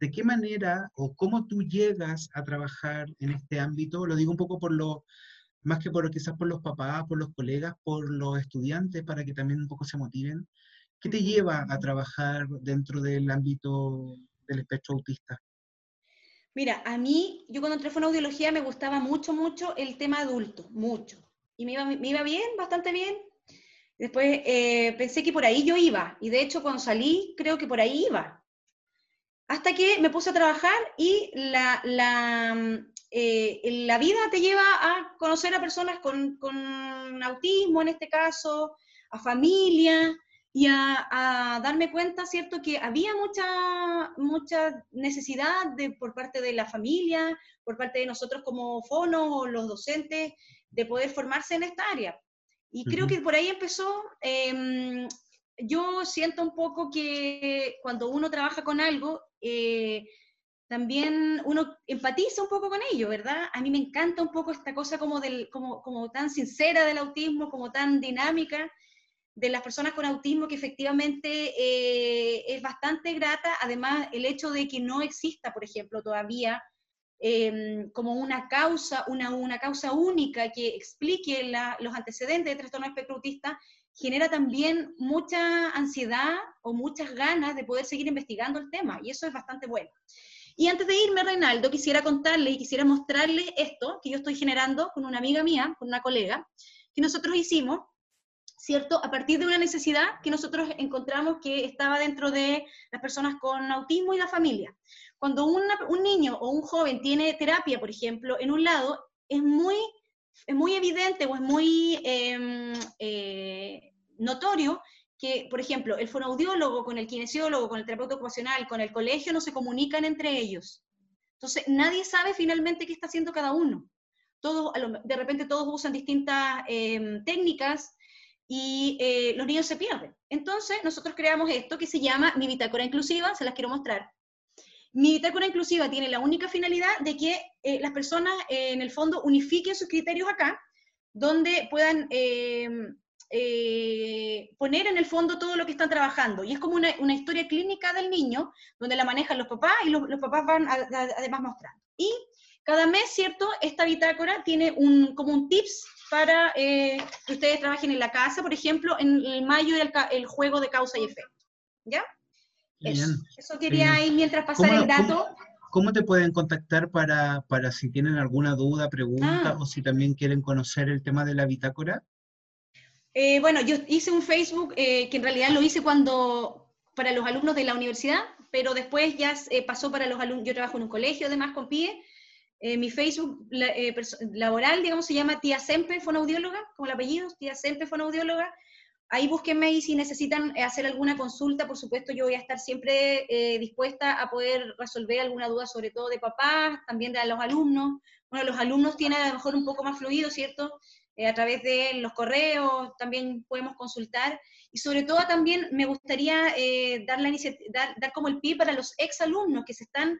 ¿de qué manera o cómo tú llegas a trabajar en este ámbito? Lo digo un poco por lo, más que por quizás por los papás, por los colegas, por los estudiantes, para que también un poco se motiven. ¿Qué te lleva a trabajar dentro del ámbito del espectro autista? Mira, a mí, yo cuando entré en audiología me gustaba mucho, mucho el tema adulto, mucho y me iba, bien, bastante bien. Después eh, pensé que por ahí yo iba, y de hecho cuando salí creo que por ahí iba. Hasta que me puse a trabajar y la, la, eh, la vida te lleva a conocer a personas con, con, autismo, en este caso, a familia, y a, a, darme cuenta, ¿cierto?, que había mucha, mucha necesidad de, por parte de la familia, por parte de nosotros como fono o los docentes, de poder formarse en esta área. Y creo que por ahí empezó, em, yo siento un poco que cuando uno trabaja con algo, eh, también uno empatiza un poco con ello, ¿verdad? A mí me encanta un poco esta cosa como, del, como, como tan sincera del autismo, como tan dinámica de las personas con autismo, que efectivamente eh, es bastante grata. Además, el hecho de que no exista, por ejemplo, todavía Em, como una causa, una, una, causa única que explique los antecedentes de trastorno espectro autista, genera también mucha ansiedad o muchas ganas de poder seguir investigando el tema, y eso es bastante bueno. Y antes de irme, Reinaldo, quisiera contarle y quisiera mostrarle esto que yo estoy generando con una amiga mía, con una colega, que nosotros hicimos, ¿cierto? A partir de una necesidad que nosotros encontramos que estaba dentro de las personas con autismo y la familia cuando un niño o un joven tiene terapia, por ejemplo, en un lado, es muy, es muy evidente o es muy em, eh, notorio que, por ejemplo, el fonoaudiólogo con el kinesiólogo, con el terapeuta ocupacional, con el colegio no se comunican entre ellos. Entonces, nadie sabe finalmente qué está haciendo cada uno. Todos, de repente todos usan distintas em, técnicas y eh, los niños se pierden. Entonces, nosotros creamos esto que se llama Mi Bitácora Inclusiva, se las quiero mostrar Mi bitácora inclusiva tiene la única finalidad de que eh, las personas eh, en el fondo unifiquen sus criterios acá, donde puedan em, eh, poner en el fondo todo lo que están trabajando. Y es como una, historia clínica del niño, donde la manejan los papás y los, papás van además mostrando. Y cada mes, ¿cierto? Esta bitácora tiene un, como un tips para que ustedes trabajen en la casa, por ejemplo, en el mayo el, el juego de causa y efecto. ¿Ya? Eso, quería ahí mientras pasar el dato. ¿cómo, te pueden contactar para, para, si tienen alguna duda, pregunta ah. o si también quieren conocer el tema de la bitácora? Eh, bueno, yo hice un Facebook eh, que en realidad lo hice cuando para los alumnos de la universidad, pero después ya eh, pasó para los alumnos, yo trabajo en un colegio además con PIE, mi Facebook laboral, digamos, se llama Tía Sempe, fonoaudióloga, como el apellido, Tía Sempe, fonoaudióloga, Ahí búsquenme y si necesitan eh, hacer alguna consulta, por supuesto, yo voy a estar siempre eh, dispuesta a poder resolver alguna duda, sobre todo de papás, también de los alumnos. Bueno, los alumnos tienen a lo mejor un poco más fluido, ¿cierto? Eh, a través de los correos también podemos consultar. Y sobre todo también me gustaría dar, la dar, dar como el pie para los exalumnos que se están,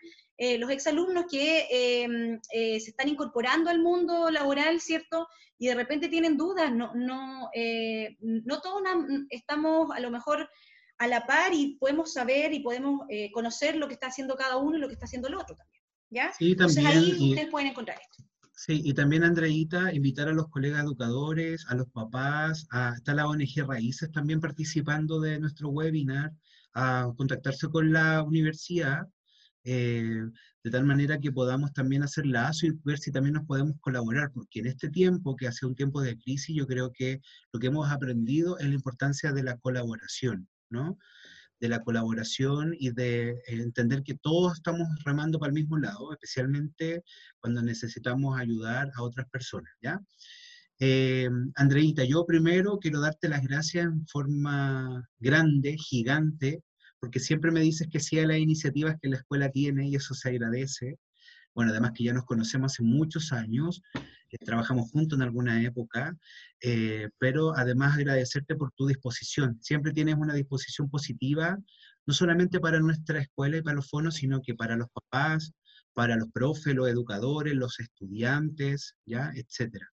los exalumnos que em, se están incorporando al mundo laboral, ¿cierto? y de repente tienen dudas, no, no, eh, no todos estamos a lo mejor a la par y podemos saber y podemos eh, conocer lo que está haciendo cada uno y lo que está haciendo el otro también. ¿ya? Sí, también. Entonces ahí ustedes pueden encontrar esto. Sí, y también, Andreita, invitar a los colegas educadores, a los papás, a, está la ONG Raíces también participando de nuestro webinar, a contactarse con la universidad eh, de tal manera que podamos también hacer lazo y ver si también nos podemos colaborar, porque en este tiempo, que hace un tiempo de crisis, yo creo que lo que hemos aprendido es la importancia de la colaboración, ¿no? De la colaboración y de eh, entender que todos estamos remando para el mismo lado, especialmente cuando necesitamos ayudar a otras personas, ¿ya? Eh, Andreita, yo primero quiero darte las gracias en forma grande, gigante, porque siempre me dices que sí a las iniciativas que la escuela tiene y eso se agradece. Bueno, además que ya nos conocemos hace muchos años, eh, trabajamos juntos en alguna época, eh, pero además agradecerte por tu disposición. Siempre tienes una disposición positiva, no solamente para nuestra escuela y para los fonos, sino que para los papás, para los profes, los educadores, los estudiantes, ¿ya? etcétera.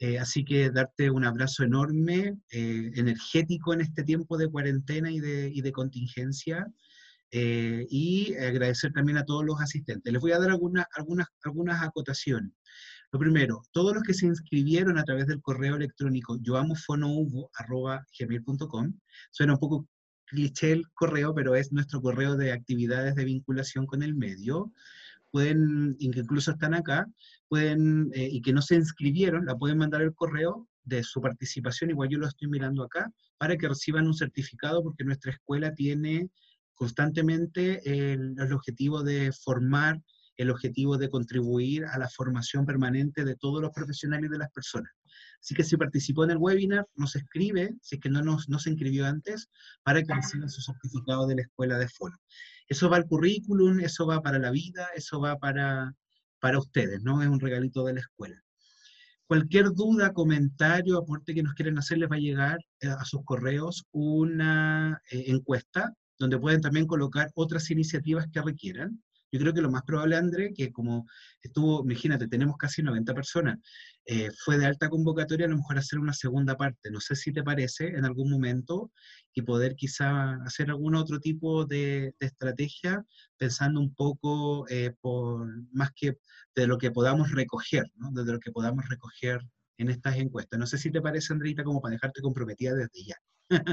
Eh, así que darte un abrazo enorme, eh, energético en este tiempo de cuarentena y de, contingencia. Eh, y agradecer también a todos los asistentes. Les voy a dar algunas, algunas, acotaciones. Lo primero, todos los que se inscribieron a través del correo electrónico yoamofonouvo.gmail.com, suena un poco cliché el correo, pero es nuestro correo de actividades de vinculación con el medio pueden, incluso están acá, pueden, eh, y que no se inscribieron, la pueden mandar el correo de su participación, igual yo lo estoy mirando acá, para que reciban un certificado, porque nuestra escuela tiene constantemente el, el objetivo de formar, el objetivo de contribuir a la formación permanente de todos los profesionales y de las personas. Así que si participó en el webinar, nos escribe, si es que no, nos, no se inscribió antes, para que reciba su certificado de la escuela de foro. Eso va al currículum, eso va para la vida, eso va para, para ustedes, ¿no? Es un regalito de la escuela. Cualquier duda, comentario, aporte que nos quieran hacer, les va a llegar eh, a sus correos una eh, encuesta donde pueden también colocar otras iniciativas que requieran. Yo creo que lo más probable, André, que como estuvo, imagínate, tenemos casi 90 personas, eh, fue de alta convocatoria a lo mejor hacer una segunda parte. No sé si te parece en algún momento y poder quizá hacer algún otro tipo de, estrategia pensando un poco eh, por más que de lo que podamos recoger, ¿no? de lo que podamos recoger en estas encuestas. No sé si te parece, Andreita, como para dejarte comprometida desde ya.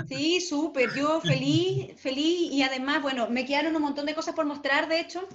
Sí, súper, yo feliz, feliz y además, bueno, me quedaron un montón de cosas por mostrar, de hecho.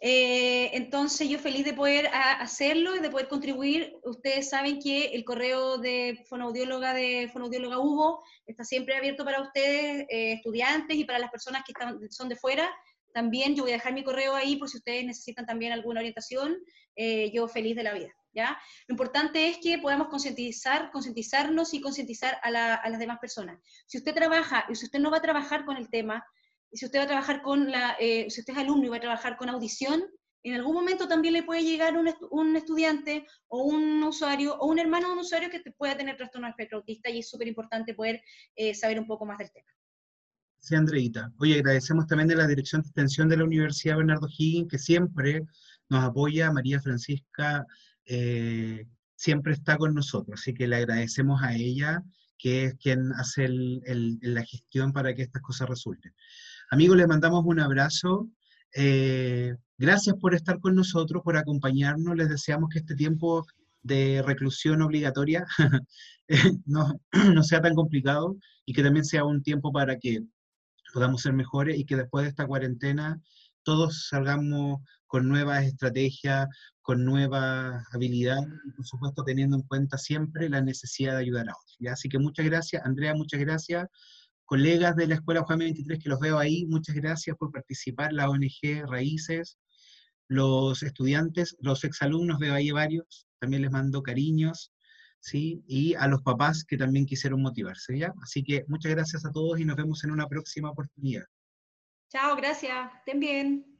Eh, entonces, yo feliz de poder hacerlo y de poder contribuir. Ustedes saben que el correo de fonoaudióloga de fonoaudióloga Hugo está siempre abierto para ustedes, eh, estudiantes y para las personas que están, son de fuera. También yo voy a dejar mi correo ahí por si ustedes necesitan también alguna orientación. Eh, yo feliz de la vida. Lo importante es que podamos concientizar, concientizarnos y concientizar a, las demás personas. Si usted trabaja y si usted no va a trabajar con el tema, y si usted va a trabajar con la, eh, si usted es alumno y va a trabajar con audición, en algún momento también le puede llegar un, estudiante o un usuario o un hermano de un usuario que pueda tener trastorno espectro autista y es súper importante poder eh, saber un poco más del tema. Sí, Andreita. Oye, agradecemos también de la Dirección de Extensión de la Universidad Bernardo Higgins, que siempre nos apoya, María Francisca eh, siempre está con nosotros, así que le agradecemos a ella, que es quien hace la gestión para que estas cosas resulten. Amigos, les mandamos un abrazo. Eh, gracias por estar con nosotros, por acompañarnos. Les deseamos que este tiempo de reclusión obligatoria no, no sea tan complicado y que también sea un tiempo para que podamos ser mejores y que después de esta cuarentena todos salgamos con nuevas estrategias, con nuevas habilidades por supuesto teniendo en cuenta siempre la necesidad de ayudar a otros. Así que muchas gracias, Andrea, muchas gracias. Colegas de la Escuela Juan 23 que los veo ahí, muchas gracias por participar, la ONG Raíces, los estudiantes, los exalumnos, veo ahí varios, también les mando cariños, ¿sí? Y a los papás que también quisieron motivarse, ¿ya? Así que muchas gracias a todos y nos vemos en una próxima oportunidad. Chao, gracias. Estén bien.